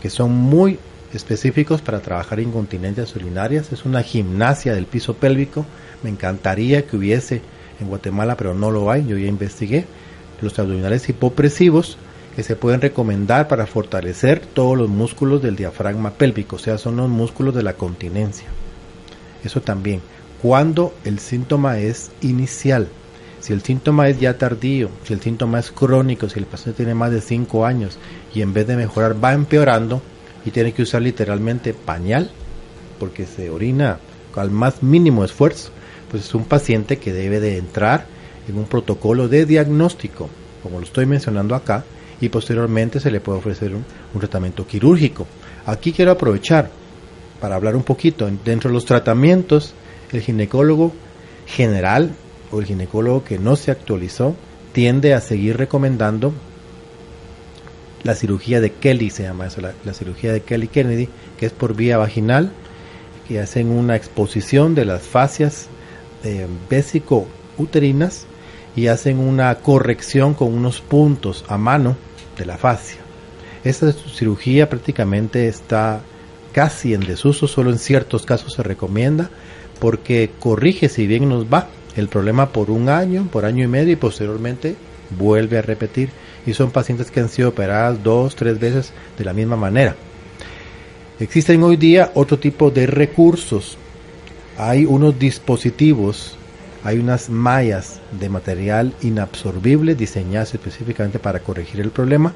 que son muy específicos para trabajar incontinencias urinarias. Es una gimnasia del piso pélvico. Me encantaría que hubiese en Guatemala, pero no lo hay. Yo ya investigué. Los abdominales hipopresivos que se pueden recomendar para fortalecer todos los músculos del diafragma pélvico, o sea, son los músculos de la continencia. Eso también. Cuando el síntoma es inicial, si el síntoma es ya tardío, si el síntoma es crónico, si el paciente tiene más de 5 años y en vez de mejorar va empeorando y tiene que usar literalmente pañal porque se orina al más mínimo esfuerzo, pues es un paciente que debe de entrar en un protocolo de diagnóstico, como lo estoy mencionando acá, y posteriormente se le puede ofrecer un, tratamiento quirúrgico. Aquí quiero aprovechar para hablar un poquito. Dentro de los tratamientos, el ginecólogo general o el ginecólogo que no se actualizó tiende a seguir recomendando la cirugía de Kelly, se llama eso, la, cirugía de Kelly Kennedy, que es por vía vaginal, que hacen una exposición de las fascias eh, uterinas y hacen una corrección con unos puntos a mano de la fascia. Esta cirugía prácticamente está casi en desuso, solo en ciertos casos se recomienda porque corrige si bien nos va el problema por un año, por año y medio y posteriormente vuelve a repetir y son pacientes que han sido operadas dos, tres veces de la misma manera. Existen hoy día otro tipo de recursos. Hay unos dispositivos hay unas mallas de material inabsorbible diseñadas específicamente para corregir el problema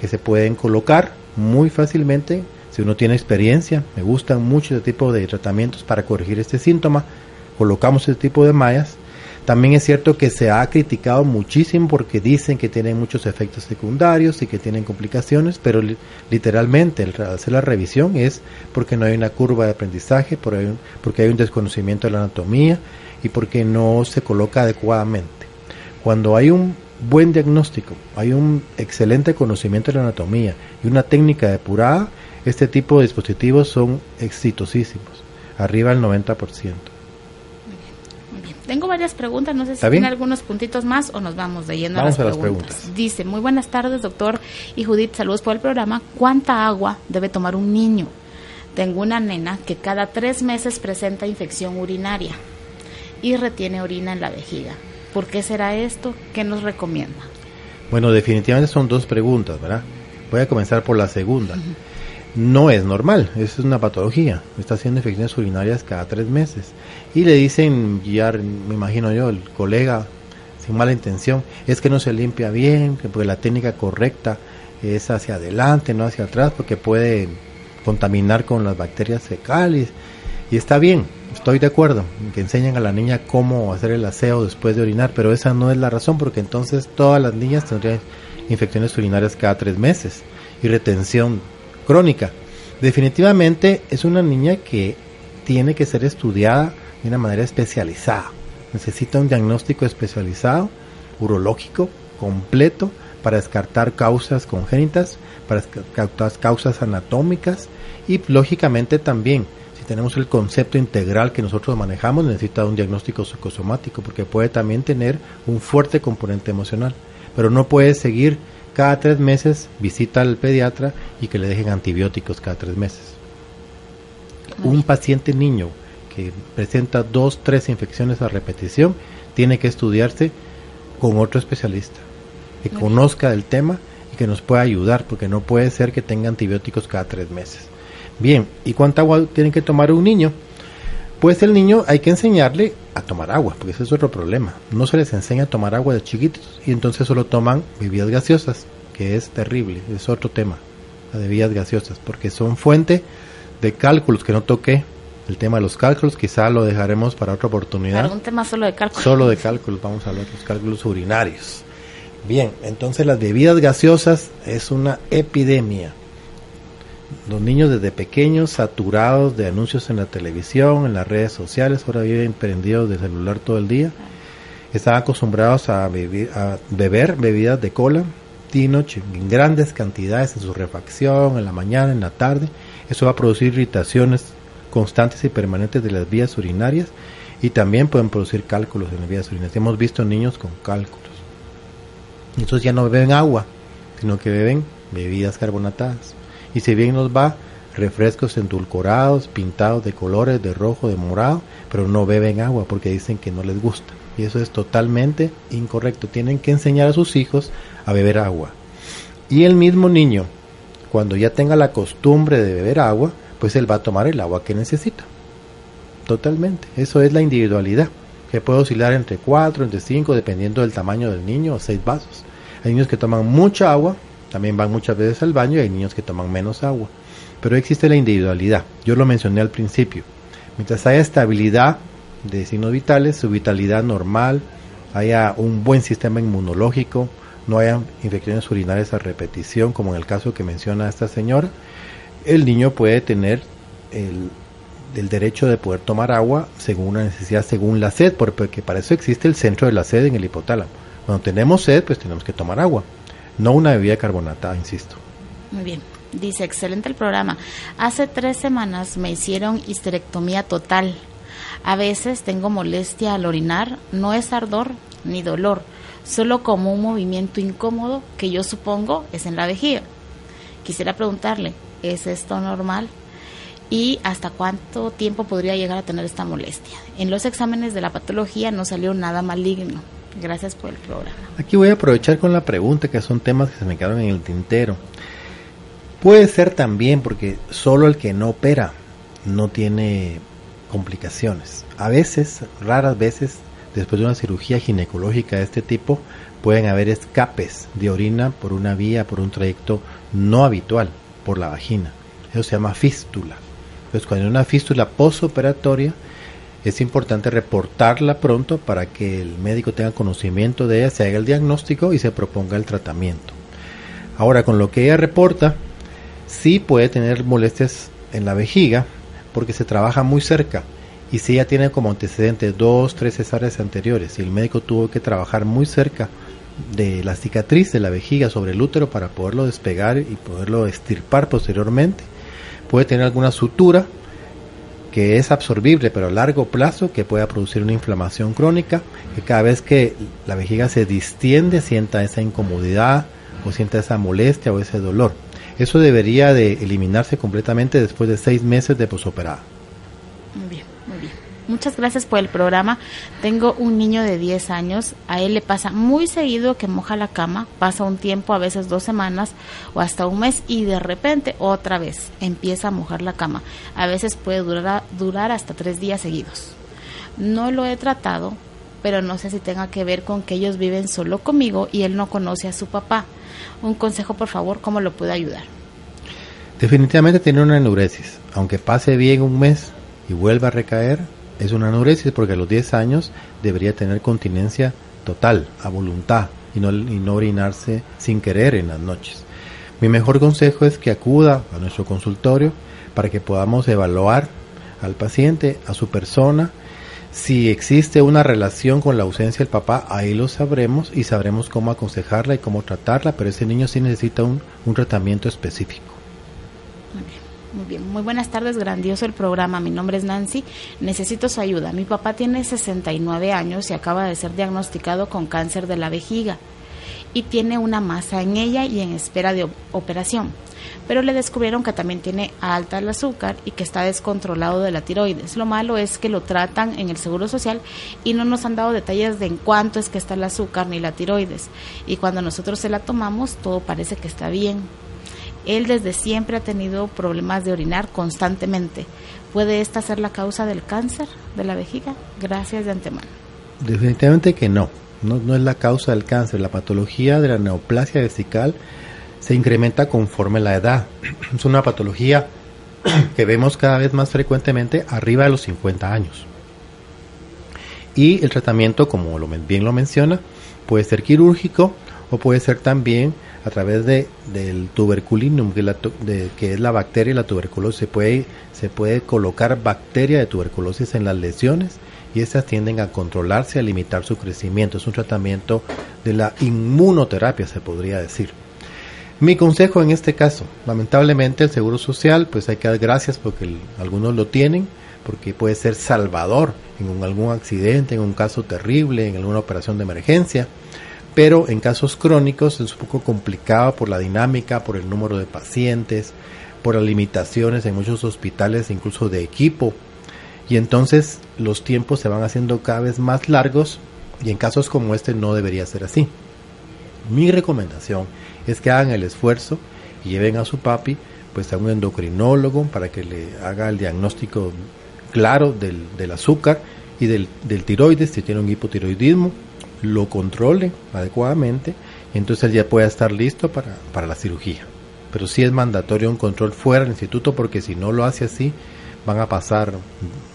que se pueden colocar muy fácilmente si uno tiene experiencia. Me gustan mucho este tipo de tratamientos para corregir este síntoma. Colocamos este tipo de mallas. También es cierto que se ha criticado muchísimo porque dicen que tienen muchos efectos secundarios y que tienen complicaciones, pero literalmente el hacer la revisión es porque no hay una curva de aprendizaje, porque hay un desconocimiento de la anatomía y porque no se coloca adecuadamente. Cuando hay un buen diagnóstico, hay un excelente conocimiento de la anatomía y una técnica depurada, este tipo de dispositivos son exitosísimos, arriba del 90%. Tengo varias preguntas, no sé si tiene algunos puntitos más o nos vamos de lleno a, las, preguntas. Dice, muy buenas tardes doctor y Judith, saludos por el programa. ¿Cuánta agua debe tomar un niño? Tengo una nena que cada tres meses presenta infección urinaria y retiene orina en la vejiga. ¿Por qué será esto? ¿Qué nos recomienda? Bueno, definitivamente son dos preguntas, ¿verdad? Voy a comenzar por la segunda. No es normal, es una patología. Está haciendo infecciones urinarias cada tres meses. Y le dicen, ya me imagino yo, el colega, sin mala intención, es que no se limpia bien, que porque la técnica correcta es hacia adelante, no hacia atrás, porque puede contaminar con las bacterias fecales. Y está bien, estoy de acuerdo, que enseñan a la niña cómo hacer el aseo después de orinar, pero esa no es la razón, porque entonces todas las niñas tendrían infecciones urinarias cada tres meses y retención crónica. Definitivamente es una niña que tiene que ser estudiada de una manera especializada. Necesita un diagnóstico especializado, urológico, completo, para descartar causas congénitas, para descartar causas anatómicas y lógicamente también tenemos el concepto integral que nosotros manejamos, necesita un diagnóstico psicosomático, porque puede también tener un fuerte componente emocional, pero no puede seguir cada tres meses, visita al pediatra y que le dejen antibióticos cada tres meses. Un paciente niño que presenta dos, tres infecciones a repetición, tiene que estudiarse con otro especialista, que conozca el tema y que nos pueda ayudar, porque no puede ser que tenga antibióticos cada tres meses. Bien, ¿y cuánta agua tiene que tomar un niño? Pues el niño hay que enseñarle a tomar agua, porque ese es otro problema. No se les enseña a tomar agua de chiquitos y entonces solo toman bebidas gaseosas, que es terrible, es otro tema, las bebidas gaseosas, porque son fuente de cálculos que no toqué. El tema de los cálculos quizá lo dejaremos para otra oportunidad. Para un tema solo de cálculos. Solo de cálculos, vamos a hablar de los cálculos urinarios. Bien, entonces las bebidas gaseosas es una epidemia. Los niños desde pequeños saturados de anuncios en la televisión, en las redes sociales, ahora viven prendidos de celular todo el día. Están acostumbrados a, a beber bebidas de cola, tinoch en grandes cantidades en su refacción, en la mañana, en la tarde. Eso va a producir irritaciones constantes y permanentes de las vías urinarias y también pueden producir cálculos en las vías urinarias. Hemos visto niños con cálculos. Entonces ya no beben agua, sino que beben bebidas carbonatadas. Y si bien nos va, refrescos endulcorados, pintados de colores, de rojo, de morado, pero no beben agua porque dicen que no les gusta. Y eso es totalmente incorrecto. Tienen que enseñar a sus hijos a beber agua. Y el mismo niño, cuando ya tenga la costumbre de beber agua, pues él va a tomar el agua que necesita. Totalmente. Eso es la individualidad, que puede oscilar entre 4, entre 5, dependiendo del tamaño del niño, o 6 vasos. Hay niños que toman mucha agua, también van muchas veces al baño, y hay niños que toman menos agua. Pero existe la individualidad. Yo lo mencioné al principio. Mientras haya estabilidad de signos vitales, su vitalidad normal, haya un buen sistema inmunológico, no haya infecciones urinarias a repetición, como en el caso que menciona esta señora, el niño puede tener el, derecho de poder tomar agua según una necesidad, según la sed, porque para eso existe el centro de la sed en el hipotálamo. Cuando tenemos sed, pues tenemos que tomar agua, no una bebida carbonatada, insisto. Muy bien. Dice, excelente el programa. Hace tres semanas me hicieron histerectomía total. A veces tengo molestia al orinar, no es ardor ni dolor, solo como un movimiento incómodo que yo supongo es en la vejiga. Quisiera preguntarle, ¿es esto normal? ¿Y hasta cuánto tiempo podría llegar a tener esta molestia? En los exámenes de la patología no salió nada maligno. Gracias por el programa. Aquí voy a aprovechar con la pregunta, que son temas que se me quedaron en el tintero. Puede ser también porque solo el que no opera no tiene complicaciones. A veces, raras veces, después de una cirugía ginecológica de este tipo, pueden haber escapes de orina por una vía, por un trayecto no habitual, por la vagina. Eso se llama fístula. Entonces, cuando hay una fístula posoperatoria, es importante reportarla pronto para que el médico tenga conocimiento de ella, se haga el diagnóstico y se proponga el tratamiento. Ahora, con lo que ella reporta, sí puede tener molestias en la vejiga porque se trabaja muy cerca y si ella tiene como antecedente dos, tres cesáreas anteriores y el médico tuvo que trabajar muy cerca de la cicatriz de la vejiga sobre el útero para poderlo despegar y poderlo estirpar posteriormente, puede tener alguna sutura que es absorbible pero a largo plazo que pueda producir una inflamación crónica que cada vez que la vejiga se distiende sienta esa incomodidad o sienta esa molestia o ese dolor. Eso debería de eliminarse completamente después de seis meses de posoperada. Bien. Muchas gracias por el programa. Tengo un niño de 10 años. A él le pasa muy seguido que moja la cama. Pasa un tiempo, a veces dos semanas o hasta un mes y de repente otra vez empieza a mojar la cama. A veces puede durar, durar hasta tres días seguidos. No lo he tratado, pero no sé si tenga que ver con que ellos viven solo conmigo y él no conoce a su papá. Un consejo, por favor, ¿cómo lo puedo ayudar? Definitivamente tiene una enuresis. Aunque pase bien un mes y vuelva a recaer, es una anuresis porque a los 10 años debería tener continencia total, a voluntad, y no, y orinarse sin querer en las noches. Mi mejor consejo es que acuda a nuestro consultorio para que podamos evaluar al paciente, a su persona. Si existe una relación con la ausencia del papá, ahí lo sabremos y sabremos cómo aconsejarla y cómo tratarla, pero ese niño sí necesita un tratamiento específico. Muy bien, muy buenas tardes, grandioso el programa. Mi nombre es Nancy, necesito su ayuda. Mi papá tiene 69 años y acaba de ser diagnosticado con cáncer de la vejiga y tiene una masa en ella y en espera de operación. Pero le descubrieron que también tiene alta el azúcar y que está descontrolado de la tiroides. Lo malo es que lo tratan en el Seguro Social y no nos han dado detalles de en cuánto es que está el azúcar ni la tiroides. Y cuando nosotros se la tomamos, todo parece que está bien él desde siempre ha tenido problemas de orinar constantemente. ¿Puede esta ser la causa del cáncer de la vejiga? Gracias de antemano. Definitivamente que no. No, es la causa del cáncer. La patología de la neoplasia vesical se incrementa conforme la edad. Es una patología que vemos cada vez más frecuentemente arriba de los 50 años. Y el tratamiento, como bien lo menciona, puede ser quirúrgico o puede ser también a través de, del tuberculinum, que, que es la bacteria y la tuberculosis. Se puede, se puede colocar bacteria de tuberculosis en las lesiones y estas tienden a controlarse, a limitar su crecimiento. Es un tratamiento de la inmunoterapia, se podría decir. Mi consejo en este caso, lamentablemente el Seguro Social, pues hay que dar gracias porque algunos lo tienen, porque puede ser salvador en algún accidente, en un caso terrible, en alguna operación de emergencia, pero en casos crónicos es un poco complicado por la dinámica, por el número de pacientes, por las limitaciones en muchos hospitales, incluso de equipo, y entonces los tiempos se van haciendo cada vez más largos y en casos como este no debería ser así. Mi recomendación es que hagan el esfuerzo y lleven a su papi pues a un endocrinólogo para que le haga el diagnóstico claro del, azúcar y del, tiroides, si tiene un hipotiroidismo, lo controle adecuadamente entonces él ya pueda estar listo para, para la cirugía. Pero sí es mandatorio un control fuera del instituto porque si no lo hace así, van a pasar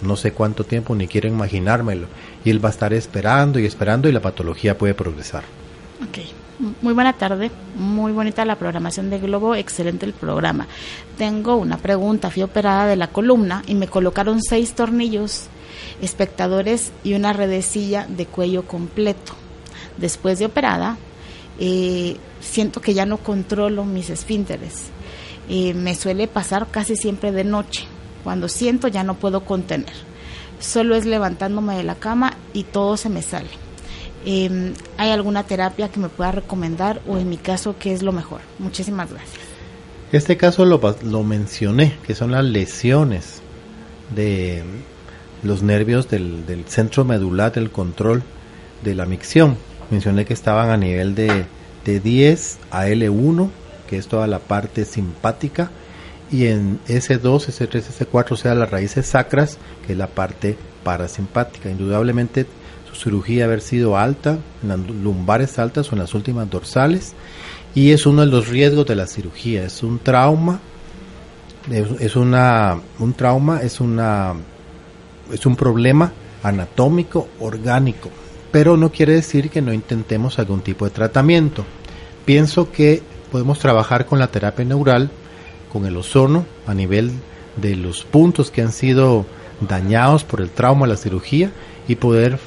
no sé cuánto tiempo, ni quiero imaginármelo. Y él va a estar esperando y esperando y la patología puede progresar. Okay. Muy buena tarde, muy bonita la programación de Globo, excelente el programa. Tengo una pregunta, fui operada de la columna y me colocaron seis tornillos, espectadores y una redecilla de cuello completo. Después de operada, eh, siento que ya no controlo mis esfínteres. Eh, me suele pasar casi siempre de noche. Cuando siento ya no puedo contener. Solo es levantándome de la cama y todo se me sale eh, ¿Hay alguna terapia que me pueda recomendar o en mi caso qué es lo mejor? Muchísimas gracias. Este caso lo, lo mencioné, que son las lesiones de los nervios del, del, centro medular del control de la micción. Mencioné que estaban a nivel de, de 10 a L1, que es toda la parte simpática, y en S2, S3, S4, o sea, las raíces sacras, que es la parte parasimpática. Indudablemente cirugía haber sido alta, en las lumbares altas o en las últimas dorsales, y es uno de los riesgos de la cirugía. Es un trauma, es, una, un trauma, es una, es un problema anatómico orgánico, pero no quiere decir que no intentemos algún tipo de tratamiento. Pienso que podemos trabajar con la terapia neural, con el ozono a nivel de los puntos que han sido dañados por el trauma la cirugía y poder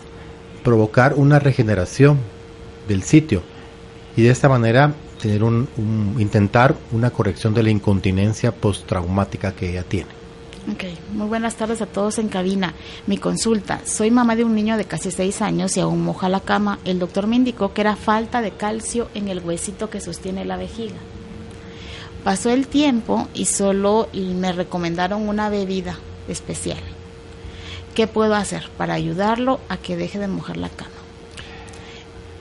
provocar una regeneración del sitio y de esta manera tener un, intentar una corrección de la incontinencia postraumática que ella tiene. Ok, muy buenas tardes a todos en cabina. Mi consulta, soy mamá de un niño de casi seis años y aún moja la cama. El doctor me indicó que era falta de calcio en el huesito que sostiene la vejiga. Pasó el tiempo y solo me recomendaron una bebida especial. ¿Qué puedo hacer para ayudarlo a que deje de mojar la cama?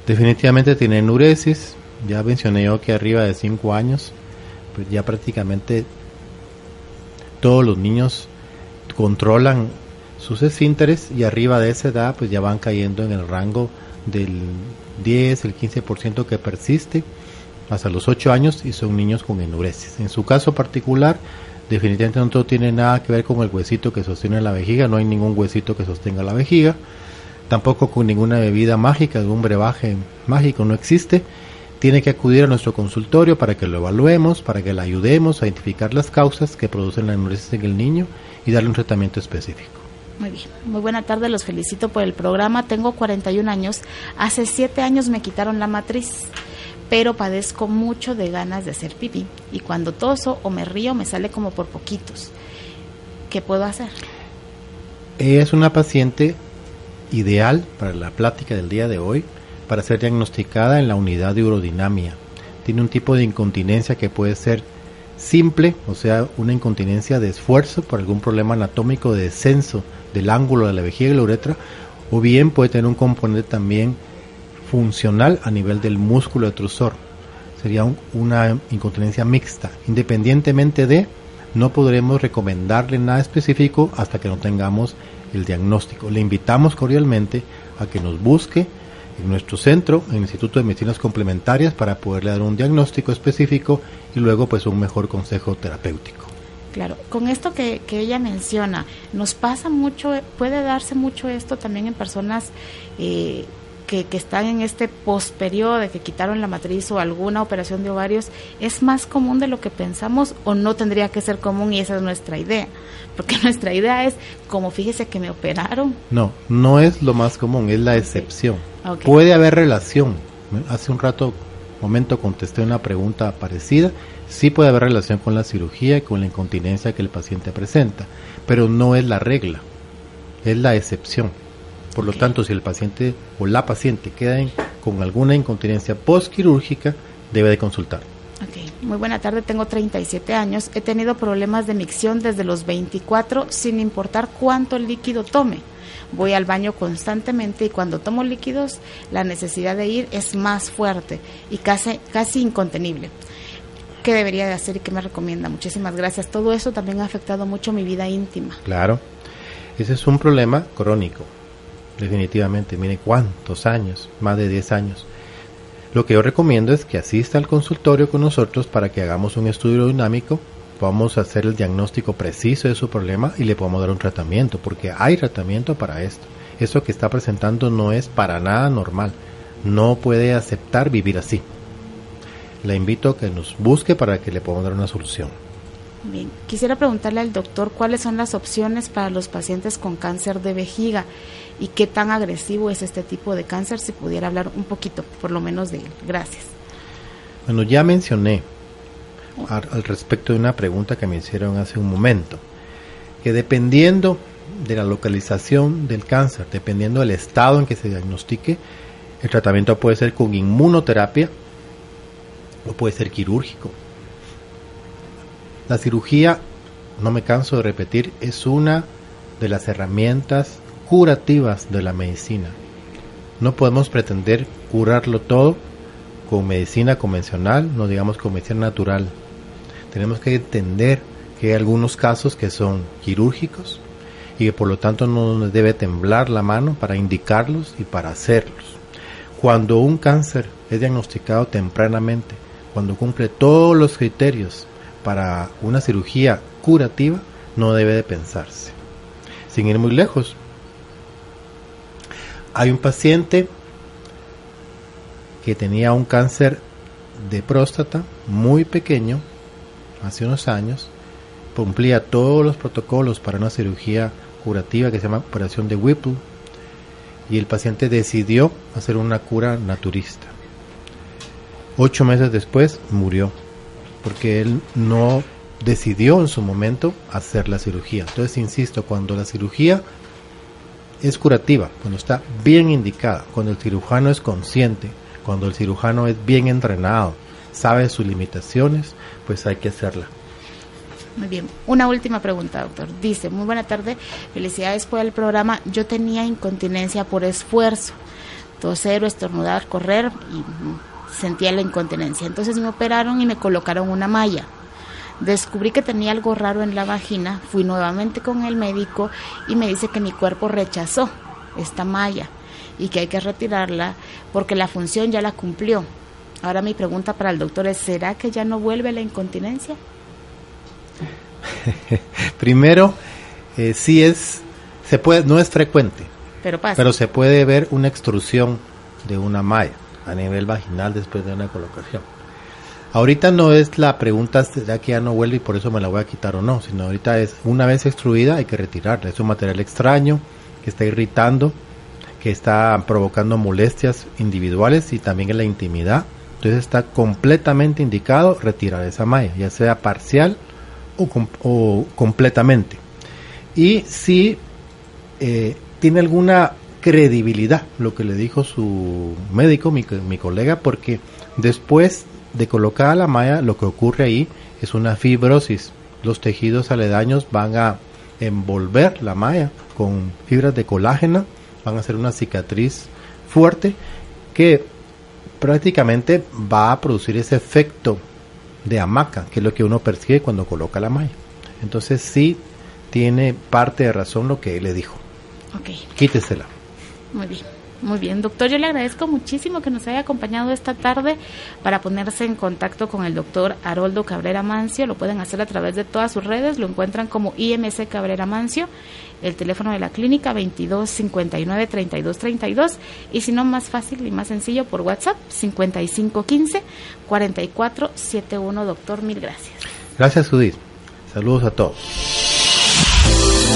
Definitivamente tiene enuresis. Ya mencioné yo que arriba de 5 años, pues ya prácticamente todos los niños controlan sus esfínteres y arriba de esa edad pues ya van cayendo en el rango del 10, el 15% que persiste hasta los 8 años y son niños con enuresis. En su caso particular, definitivamente no todo tiene nada que ver con el huesito que sostiene la vejiga, no hay ningún huesito que sostenga la vejiga, tampoco con ninguna bebida mágica, algún brebaje mágico no existe. Tiene que acudir a nuestro consultorio para que lo evaluemos, para que le ayudemos a identificar las causas que producen la enuresis en el niño y darle un tratamiento específico. Muy bien, muy buena tarde, los felicito por el programa. Tengo 41 años, hace 7 años me quitaron la matriz pero padezco mucho de ganas de hacer pipí y cuando toso o me río me sale como por poquitos. ¿Qué puedo hacer? Ella es una paciente ideal para la plática del día de hoy para ser diagnosticada en la unidad de urodinamia. Tiene un tipo de incontinencia que puede ser simple, o sea, una incontinencia de esfuerzo por algún problema anatómico de descenso del ángulo de la vejiga y la uretra, o bien puede tener un componente también funcional a nivel del músculo detrusor. Sería una incontinencia mixta. Independientemente de, no podremos recomendarle nada específico hasta que no tengamos el diagnóstico. Le invitamos cordialmente a que nos busque en nuestro centro, en el Instituto de Medicinas Complementarias, para poderle dar un diagnóstico específico y luego pues un mejor consejo terapéutico. Claro, con esto que, que ella menciona, nos pasa mucho, puede darse mucho esto también en personas eh, que, que están en este posperiodo de que quitaron la matriz o alguna operación de ovarios es más común de lo que pensamos o no tendría que ser común y esa es nuestra idea. Porque nuestra idea es, como fíjese que me operaron. No, no es lo más común, es la excepción. Puede haber relación. Hace un rato, momento, contesté una pregunta parecida. Sí puede haber relación con la cirugía y con la incontinencia que el paciente presenta, pero no es la regla, es la excepción. Por lo tanto, si el paciente o la paciente queda con alguna incontinencia postquirúrgica, debe de consultar. Ok, muy buena tarde, tengo 37 años, he tenido problemas de micción desde los 24 sin importar cuánto líquido tome. Voy al baño constantemente y cuando tomo líquidos la necesidad de ir es más fuerte y casi, casi incontenible. ¿Qué debería de hacer y qué me recomienda? Muchísimas gracias. Todo eso también ha afectado mucho mi vida íntima. Claro, ese es un problema crónico definitivamente. Mire cuántos años, más de 10 años. Lo que yo recomiendo es que asista al consultorio con nosotros para que hagamos un estudio dinámico, podamos hacer el diagnóstico preciso de su problema y le podamos dar un tratamiento, porque hay tratamiento para esto. Eso que está presentando no es para nada normal. No puede aceptar vivir así. Le invito a que nos busque para que le podamos dar una solución. Bien, quisiera preguntarle al doctor cuáles son las opciones para los pacientes con cáncer de vejiga y qué tan agresivo es este tipo de cáncer, si pudiera hablar un poquito, por lo menos de él. Gracias. Bueno, ya mencioné al, respecto de una pregunta que me hicieron hace un momento, que dependiendo de la localización del cáncer, dependiendo del estado en que se diagnostique, el tratamiento puede ser con inmunoterapia o puede ser quirúrgico. La cirugía, no me canso de repetir, es una de las herramientas curativas de la medicina. No podemos pretender curarlo todo con medicina convencional, no digamos con medicina natural. Tenemos que entender que hay algunos casos que son quirúrgicos y que por lo tanto no nos debe temblar la mano para indicarlos y para hacerlos. Cuando un cáncer es diagnosticado tempranamente, cuando cumple todos los criterios para una cirugía curativa, no debe de pensarse. Sin ir muy lejos, hay un paciente que tenía un cáncer de próstata muy pequeño, hace unos años, cumplía todos los protocolos para una cirugía curativa que se llama operación de Whipple, y el paciente decidió hacer una cura naturista. Ocho meses después murió, porque él no decidió en su momento hacer la cirugía. Entonces, insisto, cuando la cirugía es curativa, cuando está bien indicada, cuando el cirujano es consciente, cuando el cirujano es bien entrenado, sabe sus limitaciones, pues hay que hacerla. Muy bien. Una última pregunta, doctor. Dice, muy buena tarde, felicidades por el programa. Yo tenía incontinencia por esfuerzo, toser, estornudar, correr y sentía la incontinencia. Entonces me operaron y me colocaron una malla. Descubrí que tenía algo raro en la vagina, fui nuevamente con el médico y me dice que mi cuerpo rechazó esta malla y que hay que retirarla porque la función ya la cumplió. Ahora mi pregunta para el doctor es, ¿será que ya no vuelve la incontinencia? Primero, eh, sí es, se puede, no es frecuente, pero, pasa. pero se puede ver una extrusión de una malla a nivel vaginal después de una colocación. Ahorita no es la pregunta, ¿será que ya no vuelve y por eso me la voy a quitar o no? Sino ahorita es, una vez extruida hay que retirarla. Es un material extraño que está irritando, que está provocando molestias individuales y también en la intimidad. Entonces está completamente indicado retirar esa malla, ya sea parcial o, completamente. Y si eh, tiene alguna credibilidad lo que le dijo su médico, mi, mi colega, porque después de colocar la malla, lo que ocurre ahí es una fibrosis. Los tejidos aledaños van a envolver la malla con fibras de colágeno, van a hacer una cicatriz fuerte que prácticamente va a producir ese efecto de hamaca, que es lo que uno percibe cuando coloca la malla. Entonces sí tiene parte de razón lo que le dijo. Ok. Quítesela. Muy bien. Muy bien, doctor, yo le agradezco muchísimo que nos haya acompañado esta tarde para ponerse en contacto con el doctor Haroldo Cabrera Mancio. Lo pueden hacer a través de todas sus redes, lo encuentran como IMC Cabrera Mancio, el teléfono de la clínica 22 59 32 32 y si no más fácil y más sencillo por WhatsApp 55 15 44 71. Doctor, mil gracias. Gracias, Judith. Saludos a todos.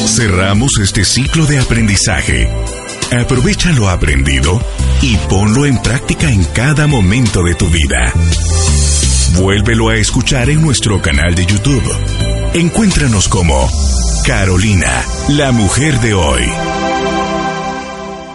Cerramos este ciclo de aprendizaje Aprovecha lo aprendido y ponlo en práctica en cada momento de tu vida. Vuélvelo a escuchar en nuestro canal de YouTube. Encuéntranos como Carolina, la mujer de hoy.